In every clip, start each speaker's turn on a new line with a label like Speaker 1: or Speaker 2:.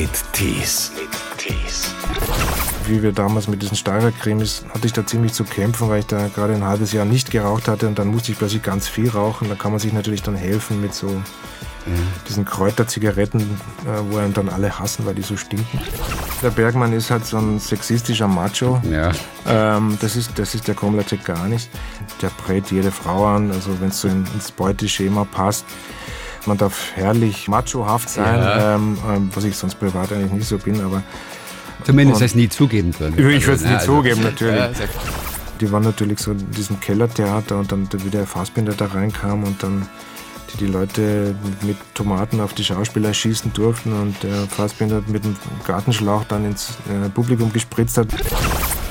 Speaker 1: mit Tees. Tees.
Speaker 2: Wie wir damals mit diesen Steirer Cremes, hatte ich da ziemlich zu kämpfen, weil ich da gerade ein halbes Jahr nicht geraucht hatte und dann musste ich plötzlich ganz viel rauchen. Da kann man sich natürlich dann helfen mit so diesen Kräuterzigaretten, äh, wo einen dann alle hassen, weil die so stinken. Der Bergmann ist halt so ein sexistischer Macho.
Speaker 3: Ja.
Speaker 2: Ähm, das, ist, das ist der Komlatek gar nicht. Der brät jede Frau an, also wenn es so in, ins Beuteschema passt. Man darf herrlich machohaft sein,
Speaker 3: Ja.
Speaker 2: ähm, ähm, was ich sonst privat eigentlich nicht so bin, aber
Speaker 3: Zumindest es nie zugeben würde.
Speaker 2: Ich würde es
Speaker 3: Also,
Speaker 2: nicht
Speaker 3: ne,
Speaker 2: zugeben, natürlich.
Speaker 3: Ja,
Speaker 2: die waren natürlich so in diesem Kellertheater und dann wie der Fassbinder da reinkam und dann die, die Leute mit Tomaten auf die Schauspieler schießen durften und der Fassbinder mit dem Gartenschlauch dann ins äh, Publikum gespritzt hat.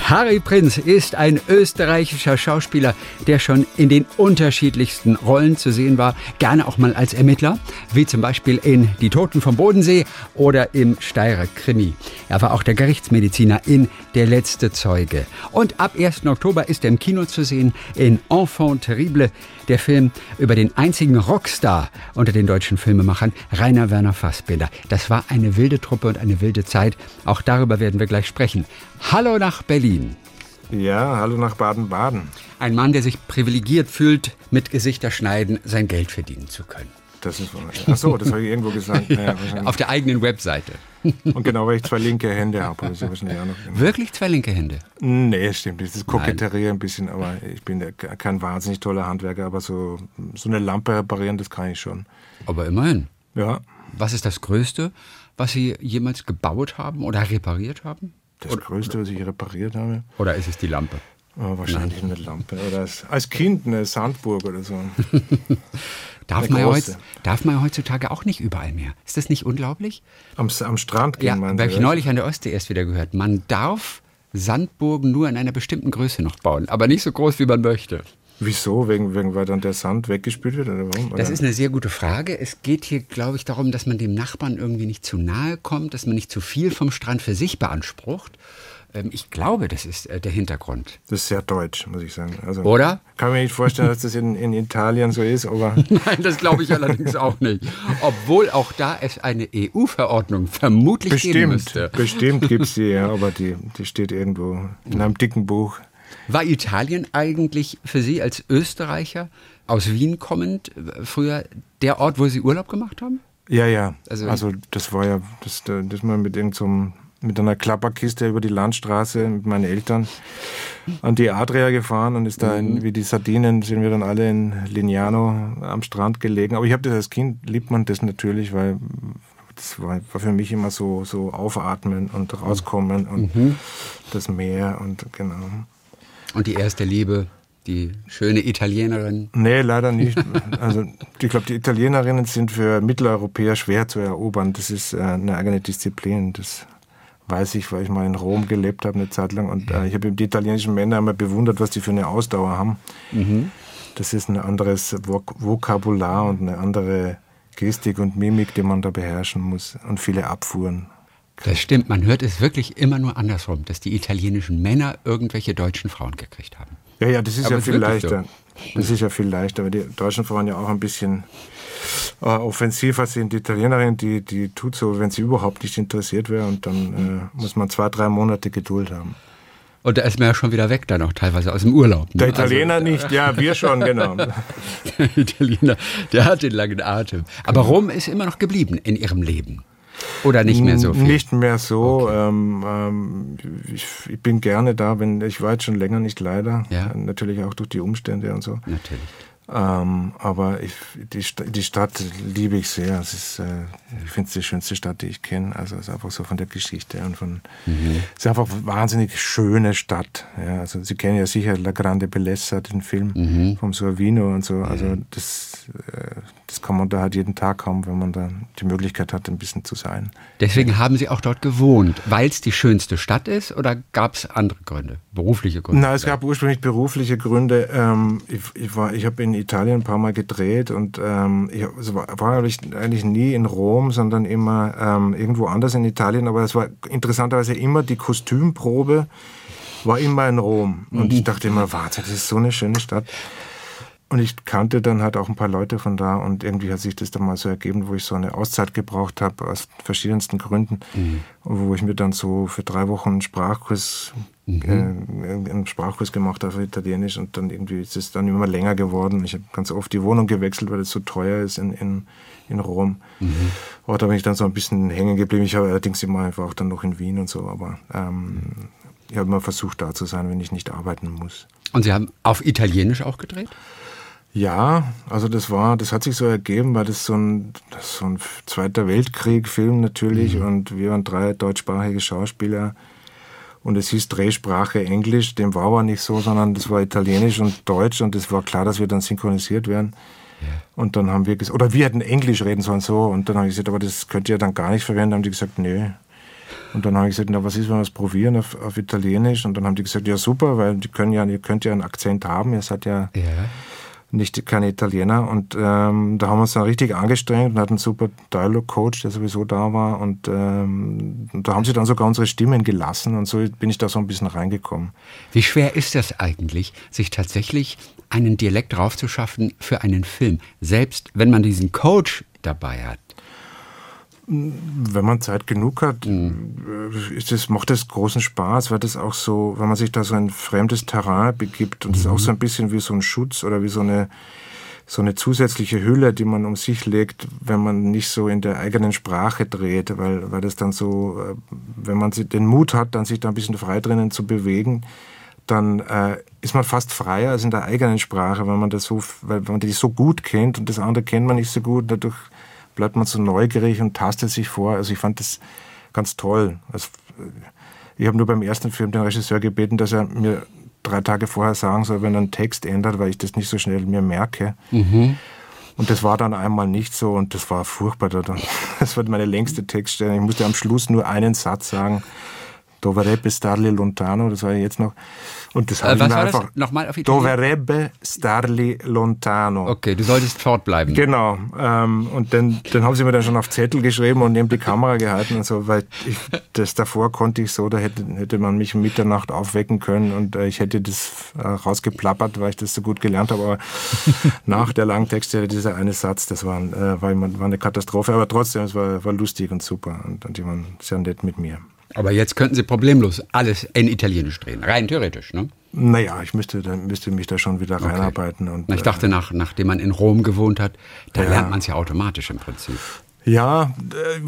Speaker 3: Harry Prinz ist ein österreichischer Schauspieler, der schon in den unterschiedlichsten Rollen zu sehen war. Gerne auch mal als Ermittler, wie zum Beispiel in Die Toten vom Bodensee oder im Steirer Krimi. Er war auch der Gerichtsmediziner in Der letzte Zeuge. Und ab 1. Oktober ist er im Kino zu sehen in Enfant terrible, der Film über den einzigen Rockstar unter den deutschen Filmemachern, Rainer Werner Fassbinder. Das war eine wilde Truppe und eine wilde Zeit. Auch darüber werden wir gleich sprechen. Hallo nach Berlin.
Speaker 2: Ja, hallo nach Baden-Baden.
Speaker 3: Ein Mann, der sich privilegiert fühlt, mit Gesichterschneiden sein Geld verdienen zu können.
Speaker 2: Das ist Ach so, das habe ich irgendwo gesagt. Ja, wahrscheinlich.
Speaker 3: Auf der eigenen Webseite.
Speaker 2: und genau, weil ich zwei linke Hände habe. Noch
Speaker 3: Wirklich zwei linke Hände.
Speaker 2: Nee, stimmt. Das ist Koketterie ein bisschen, aber ich bin ja kein wahnsinnig toller Handwerker, aber so, so eine Lampe reparieren, das kann ich schon.
Speaker 3: Aber immerhin.
Speaker 2: Ja,
Speaker 3: Was ist das Größte, was Sie jemals gebaut haben oder repariert haben?
Speaker 2: das Größte, was ich repariert habe,
Speaker 3: Oder ist es die Lampe?
Speaker 2: war wahrscheinlich eine Lampe. Oder als, als Kind eine Sandburg oder so.
Speaker 3: Darf man, heutz, darf man heutzutage auch nicht überall mehr. Ist das nicht unglaublich?
Speaker 2: Am, am Strand gehen,
Speaker 3: Ja,
Speaker 2: meinen
Speaker 3: habe ich neulich an der Ostsee erst wieder gehört. Man darf Sandburgen nur in einer bestimmten Größe noch bauen, aber nicht so groß, wie man möchte.
Speaker 2: Wieso? Wegen, wegen, weil dann der Sand weggespült wird? Oder warum?
Speaker 3: Das ist eine sehr gute Frage. Es geht hier, glaube ich, darum, dass man dem Nachbarn irgendwie nicht zu nahe kommt, dass man nicht zu viel vom Strand für sich beansprucht. Ähm, Ich glaube, das ist äh, der Hintergrund.
Speaker 2: das ist sehr deutsch, muss ich sagen. Also,
Speaker 3: Oder?
Speaker 2: Kann mir nicht vorstellen, dass das in, in Italien so ist, aber
Speaker 3: Nein, das glaube ich allerdings auch nicht. Obwohl auch da es eine EU-Verordnung vermutlich geben
Speaker 2: bestimmt,
Speaker 3: müsste.
Speaker 2: bestimmt gibt es die, ja, aber die, die steht irgendwo in einem dicken Buch.
Speaker 3: War Italien eigentlich für Sie als Österreicher aus Wien kommend äh, früher der Ort, wo Sie Urlaub gemacht haben?
Speaker 2: Ja, ja.
Speaker 3: Also-
Speaker 2: Also, das war ja, das, das mal mit irgend so mit einer Klapperkiste über die Landstraße mit meinen Eltern an die Adria gefahren und ist da in, wie die Sardinen sind wir dann alle in Lignano am Strand gelegen. Aber ich habe das als Kind liebt man das natürlich, weil das war, war für mich immer so so aufatmen und rauskommen und das Meer und genau.
Speaker 3: Und die erste Liebe, die schöne Italienerin.
Speaker 2: Nee, leider nicht. Also ich glaube, die Italienerinnen sind für Mitteleuropäer schwer zu erobern. Das ist äh, eine eigene Disziplin. Das weiß ich, weil ich mal in Rom gelebt habe eine Zeit lang. Und äh, ich habe die italienischen Männer immer bewundert, was die für eine Ausdauer haben. Das ist ein anderes Vok Vokabular und eine andere Gestik und Mimik, die man da beherrschen muss. Und viele Abfuhren.
Speaker 3: Das stimmt, man hört es wirklich immer nur andersrum, dass die italienischen Männer irgendwelche deutschen Frauen gekriegt haben.
Speaker 2: Ja, ja, das ist
Speaker 3: Aber
Speaker 2: ja viel
Speaker 3: wirklich so.
Speaker 2: Das ist ja viel leichter, aber die Deutschen fahren ja auch ein bisschen äh, offensiver sind. Die Italienerin, die, die tut so, wenn sie überhaupt nicht interessiert wäre und dann äh, muss man zwei, drei Monate Geduld haben.
Speaker 3: Und da ist man ja schon wieder weg dann auch teilweise aus dem Urlaub. ne?
Speaker 2: Der Italiener nicht, ja, wir schon, genau.
Speaker 3: Also, der Italiener, der hat den langen Atem. Aber Rom ist immer noch geblieben in ihrem Leben. Oder nicht mehr so viel?
Speaker 2: Nicht mehr so. Ähm, ähm, ich, ich bin gerne da, wenn ich war jetzt schon länger nicht leider.
Speaker 3: Ja.
Speaker 2: Natürlich auch durch die Umstände und so.
Speaker 3: Natürlich.
Speaker 2: Ähm, aber ich, die, die Stadt liebe ich sehr. Es ist, äh, ich finde es die schönste Stadt, die ich kenne. Also es ist einfach so von der Geschichte und von. Es ist einfach eine wahnsinnig schöne Stadt. Ja, also Sie kennen ja sicher La Grande Bellezza, den Film vom Sorvino und so. Also das, äh, das kann man da halt jeden Tag haben, wenn man da die Möglichkeit hat, ein bisschen zu sein.
Speaker 3: Deswegen haben Sie auch dort gewohnt, weil es die schönste Stadt ist oder gab es andere Gründe, berufliche Gründe?
Speaker 2: Na, es gab ursprünglich berufliche Gründe. Ähm, ich, ich, war, ich habe in Italien ein paar Mal gedreht und ähm, ich also war, war eigentlich, nie in Rom, sondern immer ähm, irgendwo anders in Italien. Aber es war interessanterweise immer die Kostümprobe war immer in Rom. Und ich dachte immer, warte, das ist so eine schöne Stadt. Und ich kannte dann halt auch ein paar Leute von da und irgendwie hat sich das dann mal so ergeben, wo ich so eine Auszeit gebraucht habe, aus verschiedensten Gründen, mhm. wo ich mir dann so für drei Wochen einen Sprachkurs, mhm. äh, einen Sprachkurs gemacht habe für Italienisch und dann irgendwie ist es dann immer länger geworden. Ich habe ganz oft die Wohnung gewechselt, weil es so teuer ist in, in, in Rom. Mhm. Aber da bin ich dann so ein bisschen hängen geblieben. Ich habe allerdings immer einfach auch dann noch in Wien und so, aber ähm, ich habe immer versucht da zu sein, wenn ich nicht arbeiten muss.
Speaker 3: Und Sie haben auf Italienisch auch gedreht?
Speaker 2: Ja, also das war, das hat sich so ergeben, weil das so ein, das so ein Zweiter Weltkrieg-Film natürlich mhm. und wir waren drei deutschsprachige Schauspieler und es hieß Drehsprache Englisch, dem war aber nicht so, sondern das war Italienisch und Deutsch und es war klar, dass wir dann synchronisiert werden. Ja. Und dann haben wir gesagt, oder wir hätten Englisch reden sollen so und dann habe ich gesagt, aber das könnt ihr dann gar nicht verwenden. Dann haben die gesagt, nö. Und dann habe ich gesagt, na was ist, wenn wir es probieren auf, auf Italienisch? Und dann haben die gesagt, ja super, weil die können ja, ihr könnt ja einen Akzent haben, ihr seid ja, ja nicht keine Italiener. Und ähm, da haben wir uns dann richtig angestrengt und hatten einen super Dialog-Coach, der sowieso da war. Und, ähm, und da haben sie dann sogar unsere Stimmen gelassen und so bin ich da so ein bisschen reingekommen.
Speaker 3: Wie schwer ist das eigentlich, sich tatsächlich einen Dialekt draufzuschaffen für einen Film, selbst wenn man diesen Coach dabei hat?
Speaker 2: Wenn man Zeit genug hat, mhm. ist es, macht es großen Spaß, weil das auch so, wenn man sich da so ein fremdes Terrain begibt und es mhm. ist auch so ein bisschen wie so ein Schutz oder wie so eine, so eine zusätzliche Hülle, die man um sich legt, wenn man nicht so in der eigenen Sprache dreht, weil, weil das dann so, äh, wenn man den Mut hat, dann sich da ein bisschen frei drinnen zu bewegen, dann äh, ist man fast freier als in der eigenen Sprache, weil man das so, weil man die so gut kennt und das andere kennt man nicht so gut, dadurch bleibt man so neugierig und tastet sich vor. Also ich fand das ganz toll. Also ich habe nur beim ersten Film den Regisseur gebeten, dass er mir drei Tage vorher sagen soll, wenn er einen Text ändert, weil ich das nicht so schnell mir merke. Mhm. Und das war dann einmal nicht so und das war furchtbar. Das war meine längste Textstelle. Ich musste am Schluss nur einen Satz sagen. Dovrebbe starli lontano, das war jetzt noch. Und das
Speaker 3: äh, was war einfach? Nochmal auf
Speaker 2: Italienisch? Dovrebbe starli lontano.
Speaker 3: Okay, du solltest fortbleiben.
Speaker 2: Genau. Ähm, und dann, dann haben sie mir dann schon auf Zettel geschrieben und neben die Kamera gehalten und so, weil ich, das davor konnte ich so, da hätte, hätte man mich um Mitternacht aufwecken können und äh, ich hätte das äh, rausgeplappert, weil ich das so gut gelernt habe. Aber nach der langen Texte, dieser eine Satz, das war, äh, war, war eine Katastrophe. Aber trotzdem, es war, war lustig und super und, und die waren sehr nett mit mir.
Speaker 3: Aber jetzt könnten Sie problemlos alles in Italienisch drehen, rein theoretisch, ne?
Speaker 2: Naja, ich müsste, müsste mich da schon wieder okay. reinarbeiten. Und,
Speaker 3: ich dachte, nach, nachdem man in Rom gewohnt hat, da ja. lernt man es ja automatisch im Prinzip.
Speaker 2: Ja, äh,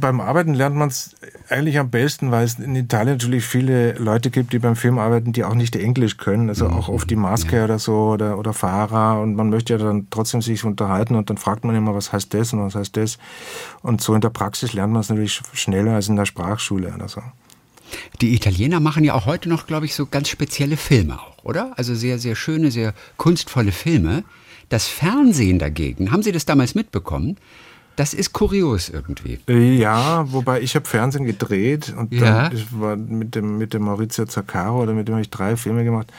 Speaker 2: beim Arbeiten lernt man es eigentlich am besten, weil es in Italien natürlich viele Leute gibt, die beim Film arbeiten, die auch nicht Englisch können. Also mhm. auch oft die Maske ja. oder so oder, oder Fahrer. Und man möchte ja dann trotzdem sich unterhalten und dann fragt man immer, was heißt das und was heißt das. Und so in der Praxis lernt man es natürlich schneller als in der Sprachschule oder so.
Speaker 3: Die Italiener machen ja auch heute noch, glaube ich, so ganz spezielle Filme auch, oder? Also sehr, sehr schöne, sehr kunstvolle Filme. Das Fernsehen dagegen, haben Sie das damals mitbekommen? Das ist kurios irgendwie.
Speaker 2: Ja, wobei ich habe Fernsehen gedreht und ja. dann, war mit dem, mit dem Maurizio Zaccaro, oder mit dem habe ich drei Filme gemacht.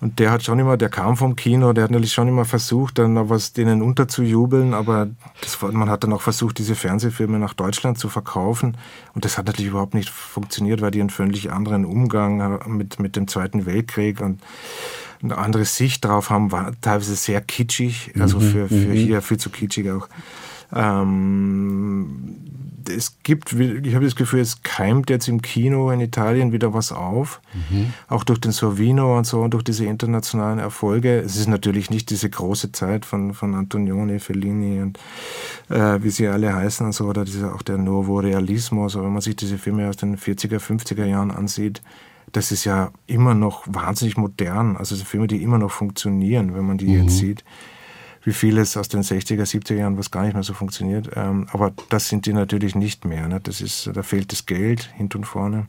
Speaker 2: Und der hat schon immer, der kam vom Kino, der hat natürlich schon immer versucht, dann noch was denen unterzujubeln, aber das, man hat dann auch versucht, diese Fernsehfilme nach Deutschland zu verkaufen. Und das hat natürlich überhaupt nicht funktioniert, weil die einen völlig anderen Umgang mit, mit dem Zweiten Weltkrieg und eine andere Sicht drauf haben, war teilweise sehr kitschig, also mhm, für, für mhm. hier viel zu kitschig auch. Ähm, es gibt, ich habe das Gefühl, es keimt jetzt im Kino in Italien wieder was auf. Mhm. Auch durch den Sorvino und so und durch diese internationalen Erfolge. Es ist natürlich nicht diese große Zeit von, von Antonioni, Fellini und äh, wie sie alle heißen und so, oder diese, auch der Nuovo Realismo. So, wenn man sich diese Filme aus den 40er, 50er Jahren ansieht, das ist ja immer noch wahnsinnig modern. Also Filme, die immer noch funktionieren, wenn man die mhm. jetzt sieht wie vieles aus den 60er, 70er Jahren, was gar nicht mehr so funktioniert. Ähm, aber das sind die natürlich nicht mehr. Ne? Das ist, da fehlt das Geld hinten und vorne.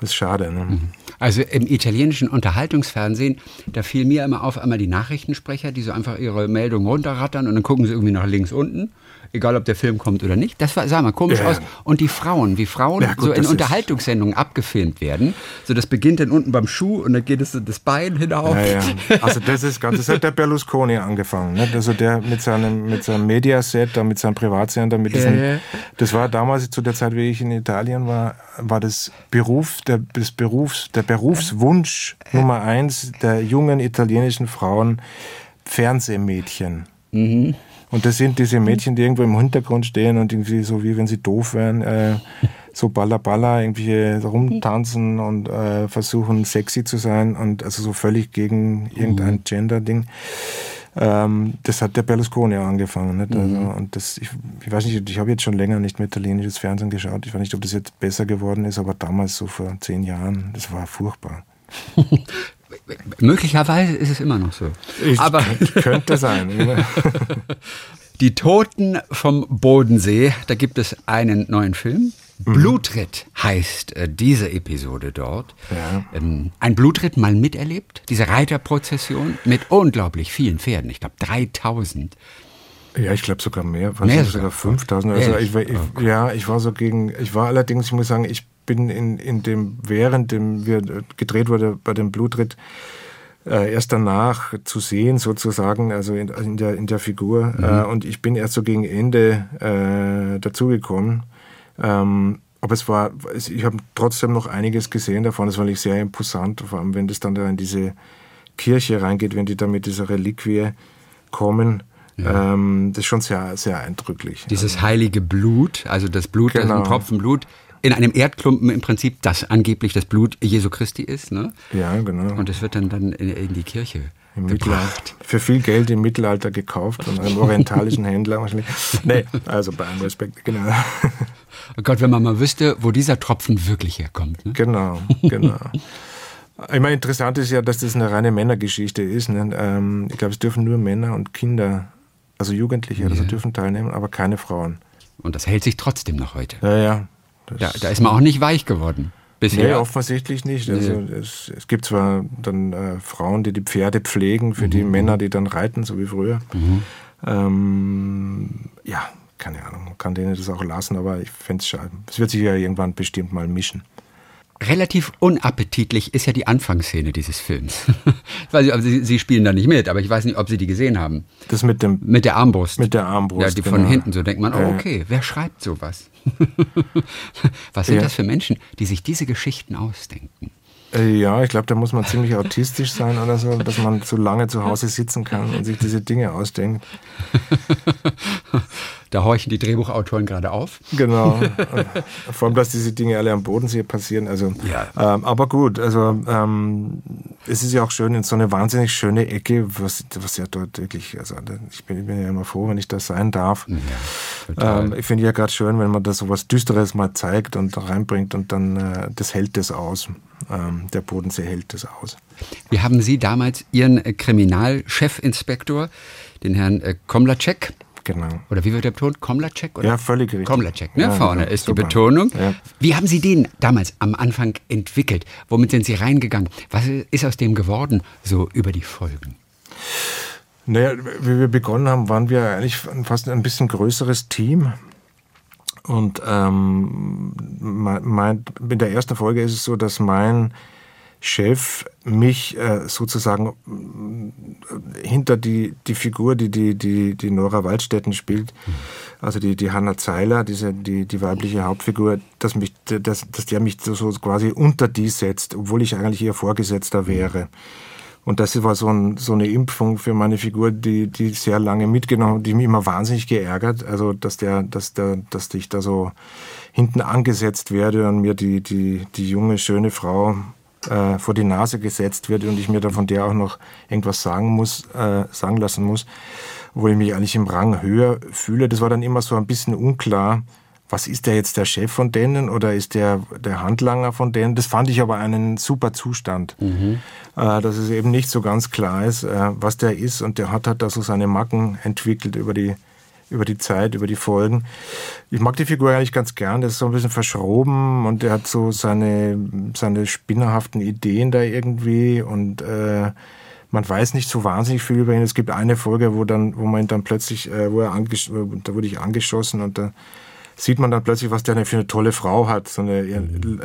Speaker 2: Das ist schade. Ne? Mhm.
Speaker 3: Also im italienischen Unterhaltungsfernsehen, da fiel mir immer auf einmal die Nachrichtensprecher, die so einfach ihre Meldung runterrattern und dann gucken sie irgendwie nach links unten egal ob der Film kommt oder nicht. Das war, sag mal, komisch ja, aus. Und die Frauen, wie Frauen ja, gut, so in Unterhaltungssendungen abgefilmt werden. So, das beginnt dann unten beim Schuh und dann geht es das Bein hinauf.
Speaker 2: Ja, also das ist ganz, das hat der Berlusconi angefangen. Ne? Also der mit seinem, mit seinem Mediaset, da mit seinem Privatsender, mit diesen, das war damals zu der Zeit, wie ich in Italien war, war das Beruf der, des Berufs, der Berufswunsch Nummer eins der jungen italienischen Frauen Fernsehmädchen.
Speaker 3: Mhm.
Speaker 2: Und das sind diese Mädchen, die irgendwo im Hintergrund stehen und irgendwie so wie wenn sie doof wären, äh, so balla balla irgendwie rumtanzen und äh, versuchen sexy zu sein und also so völlig gegen irgendein
Speaker 3: Mhm.
Speaker 2: Gender-Ding. Ähm, das hat der Berlusconi auch angefangen. Nicht? Also,
Speaker 3: Mhm.
Speaker 2: und das, ich, ich weiß nicht, ich habe jetzt schon länger nicht mehr italienisches Fernsehen geschaut. Ich weiß nicht, ob das jetzt besser geworden ist, aber damals so vor zehn Jahren, das war furchtbar.
Speaker 3: Möglicherweise ist es immer noch so.
Speaker 2: Ich,
Speaker 3: Aber
Speaker 2: könnte sein.
Speaker 3: die Toten vom Bodensee, da gibt es einen neuen Film.
Speaker 2: Mhm.
Speaker 3: Blutritt heißt äh, diese Episode dort.
Speaker 2: Ja.
Speaker 3: Ähm, ein Blutritt mal miterlebt, diese Reiterprozession mit unglaublich vielen Pferden, ich glaube 3000.
Speaker 2: Ja, ich glaube sogar mehr,
Speaker 3: Mehr
Speaker 2: mehr
Speaker 3: sogar.
Speaker 2: sogar 5000. Also ich, ich, Ja, ich war so gegen, ich war allerdings, ich muss sagen, ich bin in, in dem, während dem wir äh, gedreht wurde bei dem Blutritt, äh, erst danach zu sehen sozusagen, also in, in, der, in der Figur. Äh, und ich bin erst so gegen Ende äh, dazugekommen. Ähm, aber es war, ich habe trotzdem noch einiges gesehen davon. Das fand ich sehr imposant, vor allem wenn das dann da in diese Kirche reingeht, wenn die da mit dieser Reliquie kommen. Ähm, das ist schon sehr, sehr eindrücklich.
Speaker 3: Dieses heilige Blut, also das Blut, das
Speaker 2: Genau.
Speaker 3: ein Tropfen Blut in einem Erdklumpen im Prinzip, das angeblich das Blut Jesu Christi ist. Ne?
Speaker 2: Ja, genau.
Speaker 3: Und es wird dann, dann in, in die Kirche
Speaker 2: Im
Speaker 3: gebracht.
Speaker 2: für viel Geld im Mittelalter gekauft von einem orientalischen Händler wahrscheinlich. Nee, also bei allem Respekt, genau.
Speaker 3: Oh Gott, wenn man mal wüsste, wo dieser Tropfen wirklich herkommt. Ne?
Speaker 2: Genau, genau. Ich meine, interessant ist ja, dass das eine reine Männergeschichte ist. Ne? Ähm, ich glaube, es dürfen nur Männer und Kinder, also Jugendliche oder so, dürfen teilnehmen, aber keine Frauen.
Speaker 3: Und das hält sich trotzdem noch heute.
Speaker 2: Ja, ja.
Speaker 3: Da, da ist man auch nicht weich geworden. Bisher.
Speaker 2: Nee, offensichtlich nicht. Also es, es gibt zwar dann äh, Frauen, die die Pferde pflegen, für
Speaker 3: Mhm,
Speaker 2: die Männer, die dann reiten, so wie früher. Ähm, ja, keine Ahnung, man kann denen das auch lassen, aber ich fände es schade. Es wird sich ja irgendwann bestimmt mal mischen.
Speaker 3: Relativ unappetitlich ist ja die Anfangsszene dieses Films. nicht, Sie, Sie spielen da nicht mit, aber ich weiß nicht, ob Sie die gesehen haben.
Speaker 2: Das mit dem
Speaker 3: Mit der Armbrust.
Speaker 2: Mit der Armbrust,
Speaker 3: Ja, die von
Speaker 2: genau.
Speaker 3: hinten so denkt man, oh, okay, wer schreibt sowas? Was sind
Speaker 2: Ja.
Speaker 3: das für Menschen, die sich diese Geschichten ausdenken?
Speaker 2: Äh, Ja, ich glaube, da muss man ziemlich autistisch sein oder so, dass man so lange zu Hause sitzen kann und sich diese Dinge ausdenkt.
Speaker 3: Da horchen die Drehbuchautoren gerade auf.
Speaker 2: Genau. Vor allem, dass diese Dinge alle am Bodensee passieren. Also,
Speaker 3: Ja.
Speaker 2: ähm, aber gut, also ähm, es ist ja auch schön in so eine wahnsinnig schöne Ecke, was, was ja dort wirklich, also ich bin, ich bin ja immer froh, wenn ich da sein darf.
Speaker 3: total.
Speaker 2: Ähm, ich finde ja gerade schön, wenn man da so was Düsteres mal zeigt und reinbringt und dann äh, das hält das aus. Ähm, der Bodensee hält das aus.
Speaker 3: Wie haben Sie damals Ihren äh, Kriminalchefinspektor, den Herrn äh, Komlacek,
Speaker 2: Genau.
Speaker 3: oder wie wird der betont? Komlacek? Oder?
Speaker 2: Ja, völlig richtig.
Speaker 3: Komlacek, ne?
Speaker 2: Ja,
Speaker 3: Vorne
Speaker 2: genau.
Speaker 3: ist
Speaker 2: Super.
Speaker 3: die Betonung.
Speaker 2: Ja.
Speaker 3: Wie haben Sie den damals am Anfang entwickelt? Womit sind Sie reingegangen? Was ist aus dem geworden, so über die Folgen?
Speaker 2: Naja, wie wir begonnen haben, waren wir eigentlich fast ein bisschen größeres Team. Und ähm, mein, in der ersten Folge ist es so, dass mein Chef mich äh, sozusagen äh, hinter die, die Figur, die, die, die, die Nora Waldstätten spielt, also die, die Hanna Zeiler, diese, die, die weibliche Hauptfigur, dass, mich, dass, dass der mich so quasi unter die setzt, obwohl ich eigentlich ihr Vorgesetzter wäre. Und das war so, ein, so eine Impfung für meine Figur, die, die sehr lange mitgenommen die mich immer wahnsinnig geärgert. Also, dass der, dass der, dass ich da so hinten angesetzt werde und mir die, die, die junge, schöne Frau äh, vor die Nase gesetzt wird und ich mir dann von der auch noch irgendwas sagen muss, äh, sagen lassen muss, wo ich mich eigentlich im Rang höher fühle. Das war dann immer so ein bisschen unklar, was ist der jetzt der Chef von denen oder ist der der Handlanger von denen? Das fand ich aber einen super Zustand, äh, dass es eben nicht so ganz klar ist, äh, was der ist und der hat halt da so seine Macken entwickelt über die über die Zeit, über die Folgen. Ich mag die Figur eigentlich ganz gern. Der ist so ein bisschen verschroben und der hat so seine seine spinnerhaften Ideen da irgendwie und äh, man weiß nicht so wahnsinnig viel über ihn. Es gibt eine Folge, wo dann, wo man dann plötzlich, äh, wo er da wurde ich angeschossen und da sieht man dann plötzlich, was der für eine tolle Frau hat. So eine,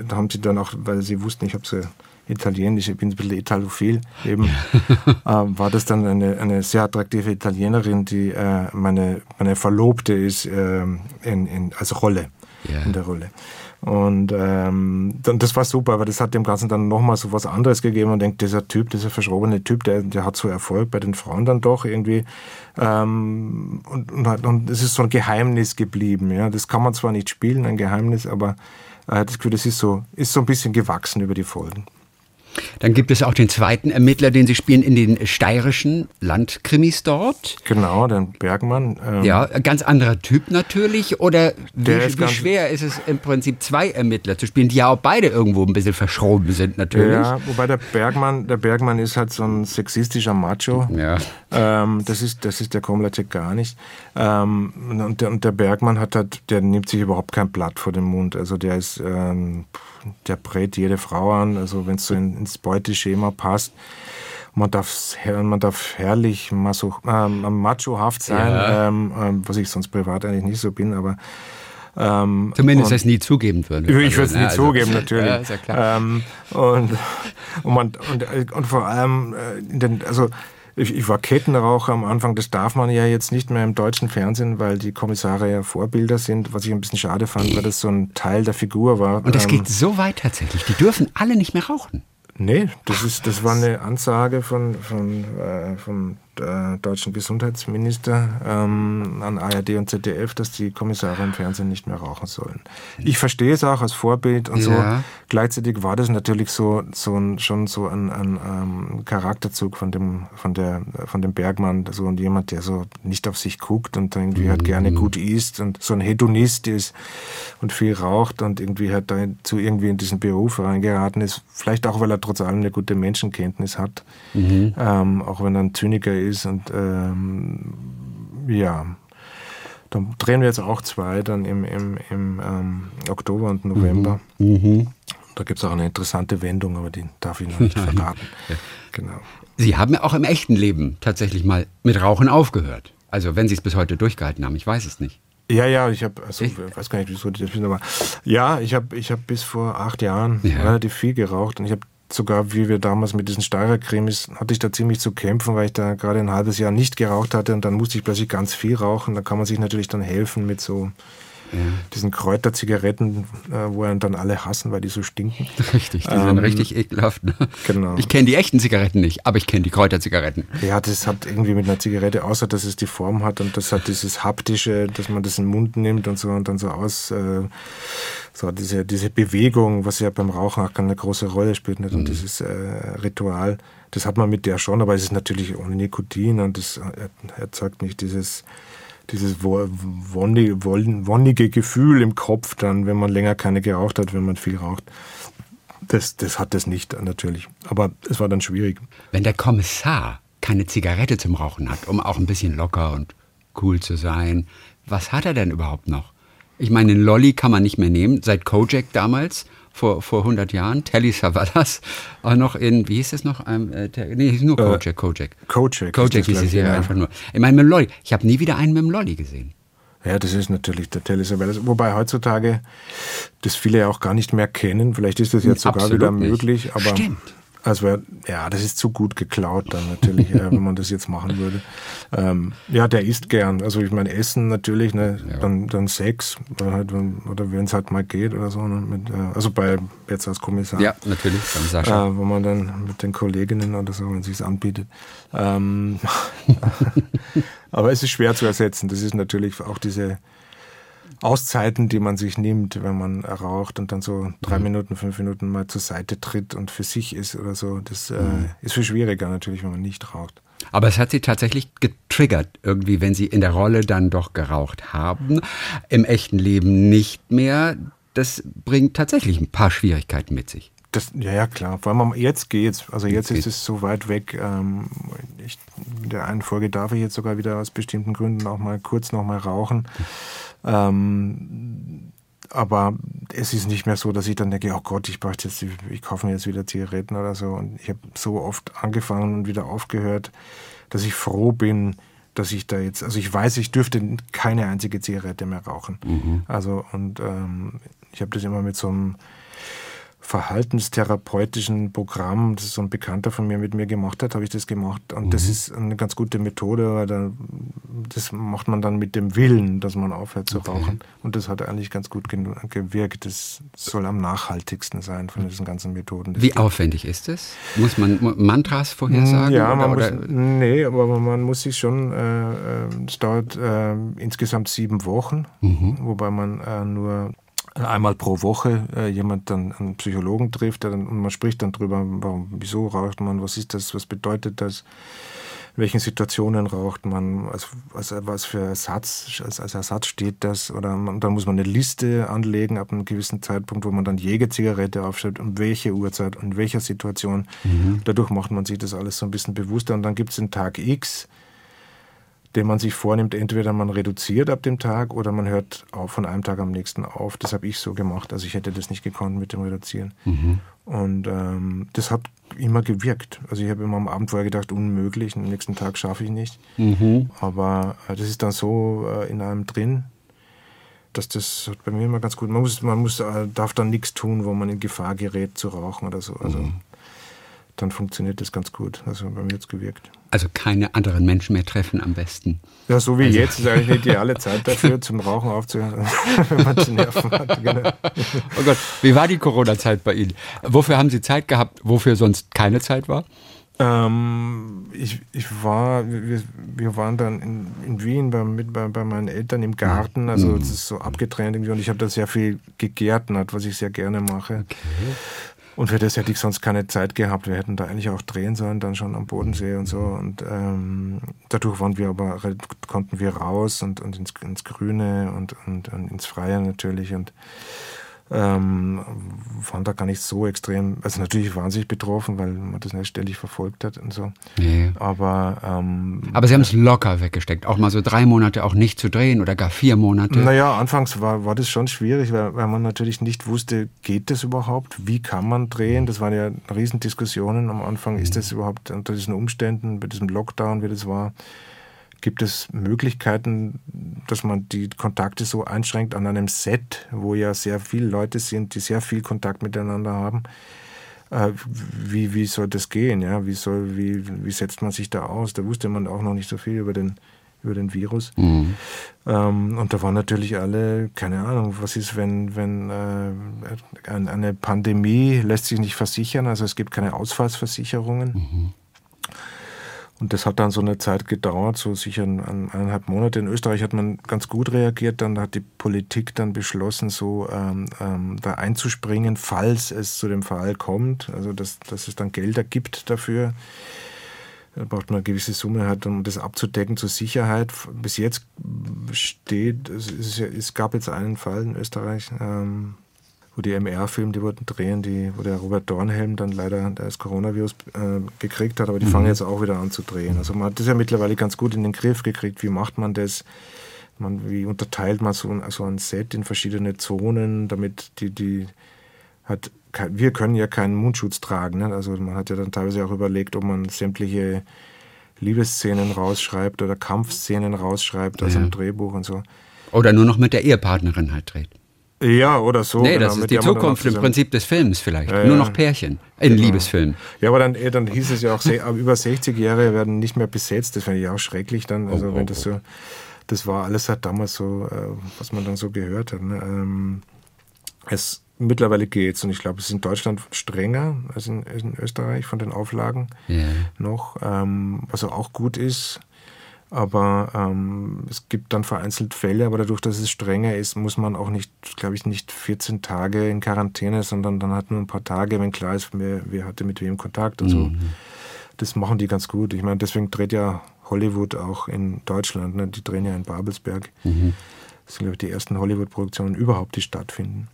Speaker 2: Da haben sie dann auch, weil sie wussten, ich habe so Italienisch, ich bin ein bisschen Italophil eben, äh, war das dann eine, eine sehr attraktive Italienerin, die äh, meine, meine Verlobte ist äh, in, in, als Rolle,
Speaker 3: Ja.
Speaker 2: in der Rolle. Und ähm, das war super, aber das hat dem Ganzen dann nochmal so was anderes gegeben und denkt, dieser Typ, dieser verschrobene Typ, der, der hat so Erfolg bei den Frauen dann doch irgendwie. Ähm, und, und, und es ist so ein Geheimnis geblieben. Ja, Das kann man zwar nicht spielen, ein Geheimnis, aber äh, das Gefühl, das ist so, ist so ein bisschen gewachsen über die Folgen.
Speaker 3: Dann gibt es auch den zweiten Ermittler, den Sie spielen in den steirischen Landkrimis dort.
Speaker 2: Genau, den Bergmann.
Speaker 3: Ähm, ja, ganz anderer Typ natürlich. Oder wie, wie schwer ist es im Prinzip zwei Ermittler zu spielen, die ja auch beide irgendwo ein bisschen verschroben sind natürlich.
Speaker 2: Ja, wobei der Bergmann, der Bergmann ist halt so ein sexistischer Macho. Ja. Ähm, das ist, das ist der Komlacek gar nicht. Ähm, und, der, und der Bergmann hat halt, der nimmt sich überhaupt kein Blatt vor den Mund. Also der ist, ähm, der brät jede Frau an, also wenn es so in, ins Beuteschema passt. Man darf, man darf herrlich maso, äh, machohaft sein, ja. ähm, äh, was ich sonst privat eigentlich nicht so bin, aber
Speaker 3: ähm, Zumindest es nie zugeben würde.
Speaker 2: Ich würde es nie also, zugeben, natürlich. Ja, ist ja klar. Ähm, und, und, man, und, und vor allem, äh, den, also ich, ich, war Kettenraucher am Anfang, das darf man ja jetzt nicht mehr im deutschen Fernsehen, weil die Kommissare ja Vorbilder sind, was ich ein bisschen schade fand, weil das so ein Teil der Figur war.
Speaker 3: Und das ähm, geht so weit tatsächlich, die dürfen alle nicht mehr rauchen.
Speaker 2: Nee, das, ist, das war eine Ansage von, von, äh, vom äh, deutschen Gesundheitsminister ähm, an ARD und ZDF, dass die Kommissare im Fernsehen nicht mehr rauchen sollen. Ich verstehe es auch als Vorbild und ja. so. Gleichzeitig war das natürlich so, so ein, schon so ein, ein, ähm, Charakterzug von dem, von, der, von dem Bergmann, so und jemand, der so nicht auf sich guckt und irgendwie mhm. halt gerne gut isst und so ein Hedonist ist und viel raucht und irgendwie halt dazu irgendwie in diesen Beruf reingeraten ist. Vielleicht auch, weil er trotz allem eine gute Menschenkenntnis hat, mhm. ähm, auch wenn er ein Zyniker ist ist. Und ähm, ja, dann drehen wir jetzt auch zwei dann im, im, im ähm, Oktober und November. Mhm. Mhm. Da gibt es auch eine interessante Wendung, aber die darf ich noch nicht verraten.
Speaker 3: Genau. Sie haben ja auch im echten Leben tatsächlich mal mit Rauchen aufgehört. Also wenn Sie es bis heute durchgehalten haben, ich weiß es nicht.
Speaker 2: Ja, ja, ich habe, also ich weiß gar nicht, wieso die das wissen, aber ja, ich habe ich hab bis vor acht Jahren ja. relativ viel geraucht und ich habe sogar wie wir damals mit diesen Steirer-Cremes, hatte ich da ziemlich zu kämpfen, weil ich da gerade ein halbes Jahr nicht geraucht hatte und dann musste ich plötzlich ganz viel rauchen. Da kann man sich natürlich dann helfen mit so ja. diesen Kräuterzigaretten, äh, wo einen dann alle hassen, weil die so stinken.
Speaker 3: Richtig, die ähm, sind richtig ekelhaft. Ne? Genau. Ich kenne die echten Zigaretten nicht, aber ich kenne die Kräuterzigaretten.
Speaker 2: Ja, das hat irgendwie mit einer Zigarette, außer dass es die Form hat und das hat dieses haptische, dass man das in den Mund nimmt und so und dann so aus, äh, so diese, diese Bewegung, was ja beim Rauchen auch eine große Rolle spielt nicht? und mhm. dieses äh, Ritual. Das hat man mit der schon, aber es ist natürlich ohne Nikotin und das erzeugt nicht dieses dieses wonnige, Gefühl im Kopf dann, wenn man länger keine geraucht hat, wenn man viel raucht. Das, das hat das nicht natürlich. Aber es war dann schwierig.
Speaker 3: Wenn der Kommissar keine Zigarette zum Rauchen hat, um auch ein bisschen locker und cool zu sein, was hat er denn überhaupt noch? Ich meine, den Lolly kann man nicht mehr nehmen, seit Kojak damals vor, vor 100 Jahren. Telly Savalas, auch noch in, wie hieß das noch? Ähm, äh, nee, nur Kojak, äh, Kojak.
Speaker 2: Kojak.
Speaker 3: Kojak hieß die Serie ja. einfach nur. Ich meine, mit dem. Ich habe nie wieder einen mit dem Lolly gesehen.
Speaker 2: Ja, das ist natürlich der Telly Savalas. Wobei heutzutage das viele ja auch gar nicht mehr kennen. Vielleicht ist das jetzt sogar Absolut wieder möglich. Aber Stimmt. Also ja, das ist zu gut geklaut dann natürlich, äh, wenn man das jetzt machen würde. Ähm, ja, der isst gern. Also ich meine, Essen natürlich, ne, ja. dann, dann Sex, halt, oder wenn es halt mal geht oder so. Ne, mit, äh, also bei jetzt als Kommissar.
Speaker 3: Ja, natürlich, beim Sascha.
Speaker 2: Äh, wo man dann mit den Kolleginnen oder so, wenn es sich anbietet. Ähm, aber es ist schwer zu ersetzen. Das ist natürlich auch diese Auszeiten, die man sich nimmt, wenn man raucht und dann so drei mhm. Minuten, fünf Minuten mal zur Seite tritt und für sich ist oder so. Das äh, mhm. ist viel schwieriger natürlich, wenn man nicht raucht.
Speaker 3: Aber es hat Sie tatsächlich getriggert, irgendwie, wenn Sie in der Rolle dann doch geraucht haben, im echten Leben nicht mehr. Das bringt tatsächlich ein paar Schwierigkeiten mit sich.
Speaker 2: Das, ja, ja, klar. Vor allem jetzt geht's. Also jetzt, jetzt ist es so weit weg. Ähm, ich, in der einen Folge darf ich jetzt sogar wieder aus bestimmten Gründen auch mal kurz noch mal rauchen. Ähm, aber es ist nicht mehr so, dass ich dann denke, oh Gott, ich brauche jetzt, ich kaufe mir jetzt wieder Zigaretten oder so. Und ich habe so oft angefangen und wieder aufgehört, dass ich froh bin, dass ich da jetzt, also ich weiß, ich dürfte keine einzige Zigarette mehr rauchen. Mhm. Also und ähm, ich habe das immer mit so einem verhaltenstherapeutischen Programm, das so ein Bekannter von mir mit mir gemacht hat, habe ich das gemacht. Und mhm. das ist eine ganz gute Methode, weil da, das macht man dann mit dem Willen, dass man aufhört zu okay. rauchen. Und das hat eigentlich ganz gut gewirkt. Das soll am nachhaltigsten sein von diesen ganzen Methoden.
Speaker 3: Wie aufwendig ist es? Muss man Mantras vorher hm, sagen?
Speaker 2: Ja, man oder, muss, nee, aber man muss sich schon, äh, äh, es dauert äh, insgesamt sieben Wochen, mhm. wobei man äh, nur einmal pro Woche äh, jemand dann einen Psychologen trifft dann, und man spricht dann drüber, warum, wieso raucht man, was ist das, was bedeutet das, in welchen Situationen raucht man, als, als, was für Ersatz, als, als Ersatz steht das oder man, dann muss man eine Liste anlegen ab einem gewissen Zeitpunkt, wo man dann jede Zigarette aufstellt, um welche Uhrzeit und welcher Situation. Mhm. Dadurch macht man sich das alles so ein bisschen bewusster und dann gibt es den Tag X, den man sich vornimmt, entweder man reduziert ab dem Tag oder man hört auf von einem Tag am nächsten auf. Das habe ich so gemacht. Also ich hätte das nicht gekonnt mit dem Reduzieren. Mhm. Und ähm, das hat immer gewirkt. Also ich habe immer am Abend vorher gedacht, unmöglich, am nächsten Tag schaffe ich nicht. Mhm. Aber äh, das ist dann so äh, in einem drin, dass das bei mir immer ganz gut. Man muss, man muss, äh, darf dann nichts tun, wo man in Gefahr gerät zu rauchen oder so. Also mhm dann funktioniert das ganz gut. Also bei mir hat es gewirkt.
Speaker 3: Also keine anderen Menschen mehr treffen am besten.
Speaker 2: Ja, so wie also. jetzt ist eigentlich eine ideale Zeit dafür, zum Rauchen aufzuhören, wenn man zu nerven hat. Genau.
Speaker 3: Oh Gott, wie war die Corona-Zeit bei Ihnen? Wofür haben Sie Zeit gehabt, wofür sonst keine Zeit war?
Speaker 2: Ähm, ich, ich war, wir, wir waren dann in, in Wien bei, mit, bei, bei meinen Eltern im Garten, also mhm. es ist so abgetrennt irgendwie und ich habe da sehr viel gegärtnert, was ich sehr gerne mache. Okay. Und für das hätte ich sonst keine Zeit gehabt. Wir hätten da eigentlich auch drehen sollen, dann schon am Bodensee und so. Und ähm, dadurch waren wir aber, konnten wir raus und, und ins, ins Grüne und, und, und ins Freie natürlich. Und ähm, waren da gar nicht so extrem, also natürlich wahnsinnig betroffen, weil man das nicht ständig verfolgt hat und so. Nee. Aber, ähm,
Speaker 3: Aber Sie haben es locker weggesteckt, auch mal so drei Monate auch nicht zu drehen oder gar vier Monate.
Speaker 2: Naja, anfangs war, war das schon schwierig, weil, weil man natürlich nicht wusste, geht das überhaupt? Wie kann man drehen? Das waren ja Riesendiskussionen am Anfang. Ist das überhaupt unter diesen Umständen, bei diesem Lockdown, wie das war? Gibt es Möglichkeiten, dass man die Kontakte so einschränkt an einem Set, wo ja sehr viele Leute sind, die sehr viel Kontakt miteinander haben? Äh, wie, wie soll das gehen? Ja? Wie, soll, wie, wie setzt man sich da aus? Da wusste man auch noch nicht so viel über den, über den Virus. Mhm. Ähm, und da waren natürlich alle, keine Ahnung, was ist, wenn, wenn äh, eine Pandemie lässt sich nicht versichern, also es gibt keine Ausfallsversicherungen. Mhm. Und das hat dann so eine Zeit gedauert, so sicher eineinhalb Monate. In Österreich hat man ganz gut reagiert. Dann hat die Politik dann beschlossen, so ähm, ähm, da einzuspringen, falls es zu dem Fall kommt. Also dass, dass es dann Gelder gibt dafür. Da braucht man eine gewisse Summe halt, um das abzudecken zur Sicherheit. Bis jetzt steht, es, ist, es gab jetzt einen Fall in Österreich. Ähm, wo die MR-Filme, die wurden drehen, die, wo der Robert Dornhelm dann leider das Coronavirus äh, gekriegt hat, aber die mhm. fangen jetzt auch wieder an zu drehen. Also man hat das ja mittlerweile ganz gut in den Griff gekriegt. Wie macht man das? Man, wie unterteilt man so, so ein Set in verschiedene Zonen, damit die, die hat, wir können ja keinen Mundschutz tragen. Ne? Also man hat ja dann teilweise auch überlegt, ob man sämtliche Liebesszenen rausschreibt oder Kampfszenen rausschreibt, also ja. im Drehbuch und so.
Speaker 3: Oder nur noch mit der Ehepartnerin halt dreht.
Speaker 2: Ja, oder so.
Speaker 3: Nee, genau, das ist die Zukunft im Prinzip des Films vielleicht. Ja, Nur noch Pärchen in genau. Liebesfilmen.
Speaker 2: Ja, aber dann, eh, dann hieß es ja auch, über 60 Jahre werden nicht mehr besetzt. Das fände ich auch schrecklich dann. Also oh, wenn oh, das so, das war alles halt damals so, äh, was man dann so gehört hat. Ne? Ähm, es mittlerweile geht's und ich glaube, es ist in Deutschland strenger als in, in Österreich von den Auflagen yeah. noch, ähm, was auch gut ist. Aber ähm, es gibt dann vereinzelt Fälle, aber dadurch, dass es strenger ist, muss man auch nicht, glaube ich, nicht 14 Tage in Quarantäne, sondern dann hat nur ein paar Tage, wenn klar ist, wer, wer hatte mit wem Kontakt und so. Mhm. Das machen die ganz gut. Ich meine, deswegen dreht ja Hollywood auch in Deutschland. Ne? Die drehen ja in Babelsberg. Mhm. Das sind, glaube ich, die ersten Hollywood-Produktionen überhaupt, die stattfinden.